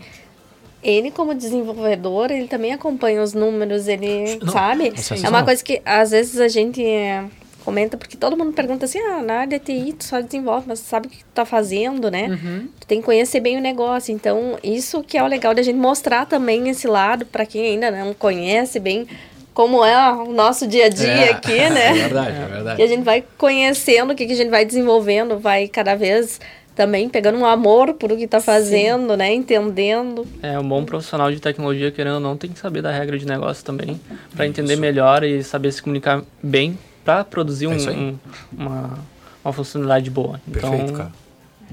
ele como desenvolvedor, ele também acompanha os números, ele Não, sabe? É uma coisa que às vezes a gente é, comenta, porque todo mundo pergunta assim, ah, na área de TI tu só desenvolve, mas tu sabe o que tu tá fazendo, né? Uhum. Tu tem que conhecer bem o negócio. Então, isso que é o legal da gente mostrar também esse lado para quem ainda não conhece bem como é o nosso dia a dia é, aqui, né? É verdade, é verdade. Que a gente vai conhecendo o que, que a gente vai desenvolvendo, vai cada vez também pegando um amor por o que está fazendo, Sim. né? Entendendo. É, um bom profissional de tecnologia, querendo ou não, tem que saber da regra de negócio também, para entender melhor e saber se comunicar bem para produzir um, é um, uma, uma funcionalidade boa. Então, Perfeito, cara.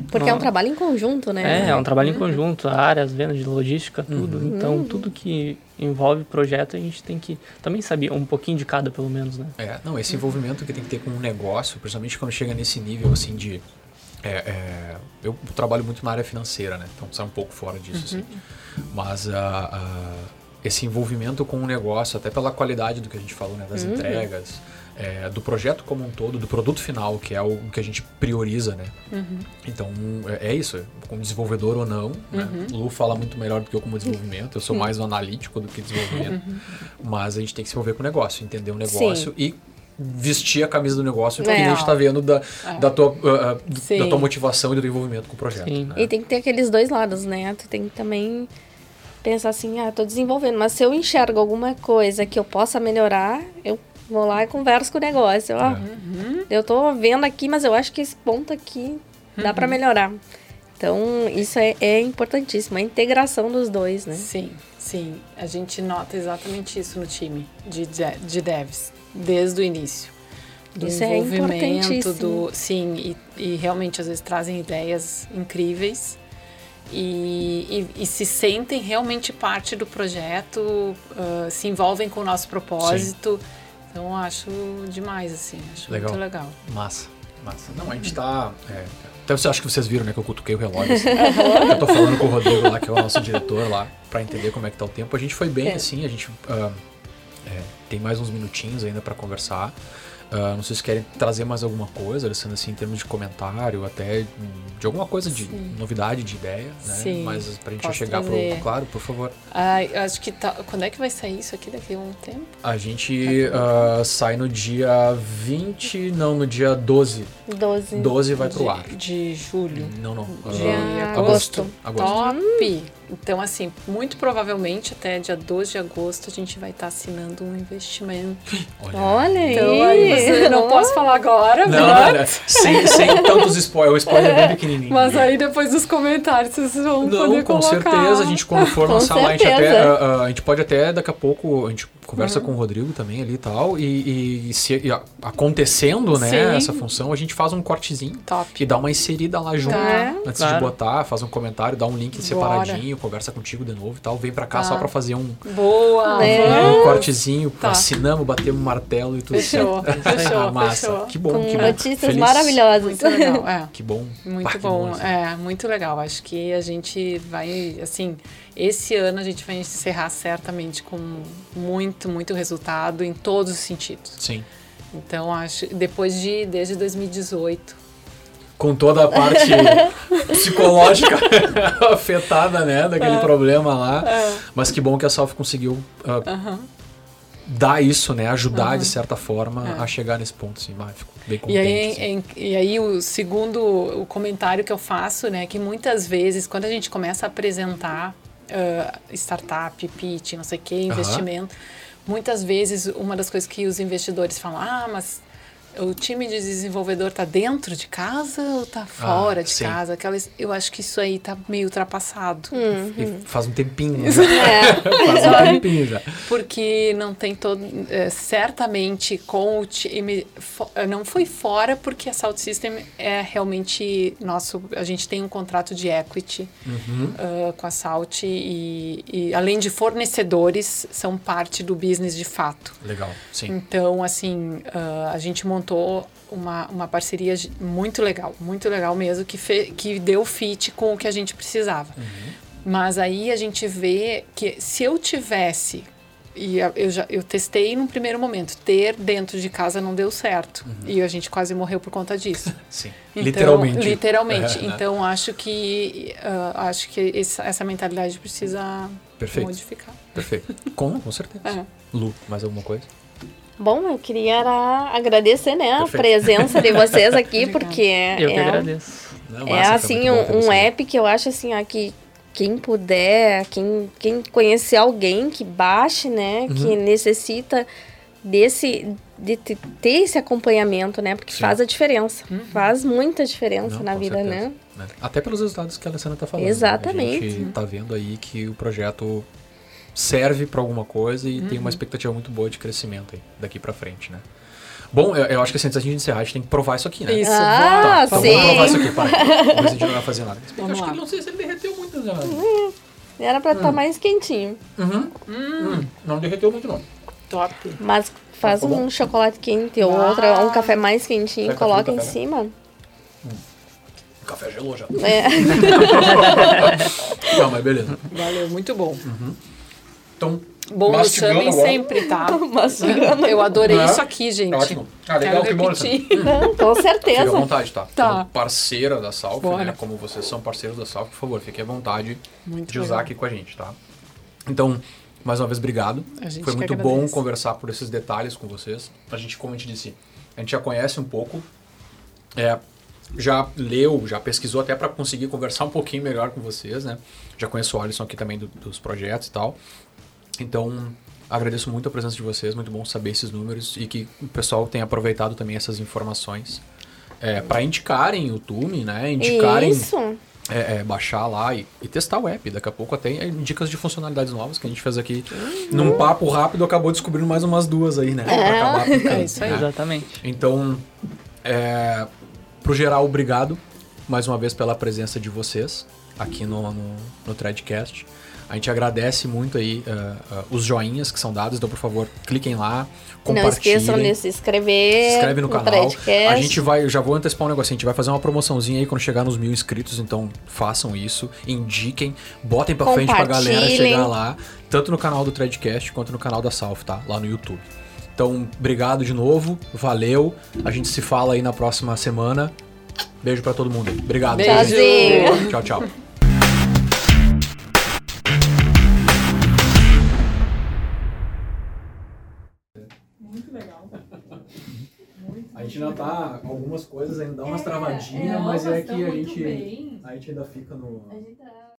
Porque não, é um trabalho em conjunto, né? É, é um trabalho em conjunto, áreas, vendas de logística, tudo. Uhum. Então, tudo que envolve projeto, a gente tem que também saber um pouquinho de cada, pelo menos, né? É, não, esse envolvimento que tem que ter com um negócio, principalmente quando chega nesse nível, assim, de é, é, eu trabalho muito na área financeira, né? Então sai um pouco fora disso, uhum. assim. Mas uh, uh, esse envolvimento com o negócio, até pela qualidade do que a gente falou, né? Das uhum. entregas, é, do projeto como um todo, do produto final, que é o que a gente prioriza, né? Uhum. Então é, é, isso, como desenvolvedor ou não. Né? Uhum. Lu fala muito melhor do que eu como desenvolvimento. Eu sou mais um analítico do que desenvolvimento. Uhum. Mas a gente tem que se envolver com o negócio, entender o negócio Sim. e vestir a camisa do negócio, que é. a gente está vendo da, é. da, tua, uh, da tua motivação e do envolvimento com o projeto. Né? E tem que ter aqueles dois lados, né? Tu tem que também pensar assim, ah, tô desenvolvendo, mas se eu enxergo alguma coisa que eu possa melhorar, eu vou lá e converso com o negócio. Ó, uhum. Eu tô vendo aqui, mas eu acho que esse ponto aqui dá uhum. para melhorar. Então, isso é, é importantíssimo, a integração dos dois, né? Sim, sim. A gente nota exatamente isso no time de, de devs desde o início. Do Isso é envolvimento, é do. Sim, e, e, realmente às vezes trazem ideias incríveis e, e, e se sentem realmente parte do projeto, uh, se envolvem com o nosso propósito. Sim. Então acho demais, assim, acho legal. muito legal. Massa, massa. Não, a gente tá. É, até você acho que vocês viram, né, que eu cutuquei o relógio. Assim. eu tô falando com o Rodrigo lá, que é o nosso diretor lá, para entender como é que tá o tempo. A gente foi bem, é. assim, a gente. Uh, é, tem mais uns minutinhos ainda para conversar. Uh, não sei se querem trazer mais alguma coisa, Alessandra, assim, em termos de comentário, até de alguma coisa de Sim. novidade, de ideia, né? Sim, Mas pra gente chegar trazer. pro. Claro, por favor. Ah, acho que tá. Quando é que vai sair isso aqui daqui a um tempo? A gente uh, sai no dia 20, não, no dia 12. 12. 12 vai pro ar. De julho. Não, não. Uh, de agosto. agosto. Top! Então, assim, muito provavelmente até dia 12 de agosto a gente vai estar tá assinando um investimento. Olha, Olha então, aí. Você não posso falar agora, não, não, não. Sem, sem tantos spoilers. O spoiler é bem pequenininho. Mas aí depois dos comentários vocês vão não, poder com colocar. certeza. A gente, quando for lançar lá, a gente, até, a, a gente pode até daqui a pouco. A gente conversa uhum. com o Rodrigo também ali e tal. E, e se e acontecendo, né, Sim. essa função, a gente faz um cortezinho Top. e dá uma inserida lá junto. Tá. Antes claro. de botar, faz um comentário, dá um link Bora. separadinho, conversa contigo de novo e tal. Vem pra cá tá. só pra fazer um, Boa. um, um cortezinho. Tá. Assinamos, batemos um martelo e tudo Fechou. Fechou. ah, massa. Fechou. Que bom. Com que notícias Feliz. maravilhosas. Muito legal. É. Que bom. Muito bom. bom é, muito legal. Acho que a gente vai, assim, esse ano a gente vai encerrar certamente com muito muito, resultado em todos os sentidos. Sim. Então, acho depois de desde 2018. Com toda a parte psicológica afetada, né, daquele é. problema lá. É. Mas que bom que a Salve conseguiu uh, dar isso, né, ajudar uhum. de certa forma é. a chegar nesse ponto, assim, vai, fico bem contente. E aí, assim. e aí o segundo o comentário que eu faço, né, que muitas vezes quando a gente começa a apresentar uh, startup, pitch, não sei o que, investimento, uhum. muitas vezes uma das coisas que os investidores falam, ah, mas o time de desenvolvedor está dentro de casa ou está fora ah, de sim. casa? Aquelas, eu acho que isso aí está meio ultrapassado. Uhum. faz um tempinho. Já. É. faz um tempinho já. Porque não tem todo. É, certamente com o time. Não foi fora porque a Salt System é realmente nosso. A gente tem um contrato de equity uhum. uh, com a Salt e, e, além de fornecedores, são parte do business de fato. Legal, sim. Então, assim, uh, a gente montou montou uma, uma parceria muito legal, muito legal mesmo, que, fe, que deu fit com o que a gente precisava. Uhum. Mas aí a gente vê que se eu tivesse e eu já eu testei no primeiro momento ter dentro de casa não deu certo uhum. e a gente quase morreu por conta disso sim então, literalmente literalmente é, então acho que uh, acho que essa, essa mentalidade precisa Perfeito. modificar perfeito com com certeza é. Lu mais alguma coisa Bom, eu queria agradecer né, a presença de vocês aqui, porque eu é, agradeço. Não, é assim um, um app que eu acho assim, ó, que quem puder, quem, quem conhecer alguém que baixe, né, uhum. que necessita desse de ter esse acompanhamento, né? Porque Sim. faz a diferença. Uhum. Faz muita diferença Não, na vida, né? né? Até pelos resultados que a Alessandra está falando. Exatamente. Né? A gente está vendo aí que o projeto serve para alguma coisa e uhum. tem uma uhum. expectativa muito boa de crescimento aí, daqui para frente, né? Bom, eu, eu, acho que assim, antes da gente encerrar, a gente tem que provar isso aqui, né? Isso, ah, tá, sim. Então vamos provar isso aqui, para. Se a gente não vai fazer nada. Vamos acho lá. que não sei se ele derreteu muito, né? Hum, era pra estar tá hum. tá mais quentinho. Uhum. Hum. Não derreteu muito, não. Top. Mas faz tá um chocolate quente ou ah. outra, um café mais quentinho, Vai coloca em cima. Hum. O café gelou já. É. não, mas beleza. Valeu, muito bom. Uhum. Então, Bom no Sami sempre, tá? Eu adorei isso aqui, gente. É ótimo. Ah, legal, Quero que bom. Não, com certeza. Fique à vontade, tá? tá. Como parceira da Salf, né? Como vocês são parceiros da Salf, por favor, fique à vontade muito de legal. usar aqui com a gente, tá? Então, mais uma vez, obrigado. Foi muito bom conversar por esses detalhes com vocês. A gente, como a gente disse, a gente já conhece um pouco. É, já leu, já pesquisou até para conseguir conversar um pouquinho melhor com vocês, né? Já conheço o Alisson aqui também do, dos projetos e tal. Então, agradeço muito a presença de vocês, muito bom saber esses números e que o pessoal tenha aproveitado também essas informações é, para indicarem o Tume, né? Indicarem. Isso. É, é, baixar lá e, e, testar o app. Daqui a pouco até dicas de funcionalidades novas que a gente fez aqui uhum. num papo rápido, acabou descobrindo mais umas duas aí, né? É, pra acabar aplicando, é isso aí. Né? Exatamente. Então, é, pro geral, obrigado mais uma vez pela presença de vocês aqui no, no, no Threadcast. A gente agradece muito aí uh, uh, os joinhas que são dados, então por favor, cliquem lá, compartilhem. Não esqueçam de se inscrever. Se inscreve no, no canal. A gente vai, eu já vou antecipar um negocinho, a gente vai fazer uma promoçãozinha aí quando chegar nos mil inscritos, então façam isso, indiquem, botem pra frente pra galera chegar lá, tanto no canal do Threadcast quanto no canal da Salf, tá? Lá no YouTube. Então, obrigado de novo, valeu. A gente se fala aí na próxima semana. Beijo para todo mundo. Obrigado. Beijo. Tchau, tchau. Gente ainda tá. Algumas coisas ainda dá umas é, travadinhas, é, mas é que a gente. A gente ainda fica no.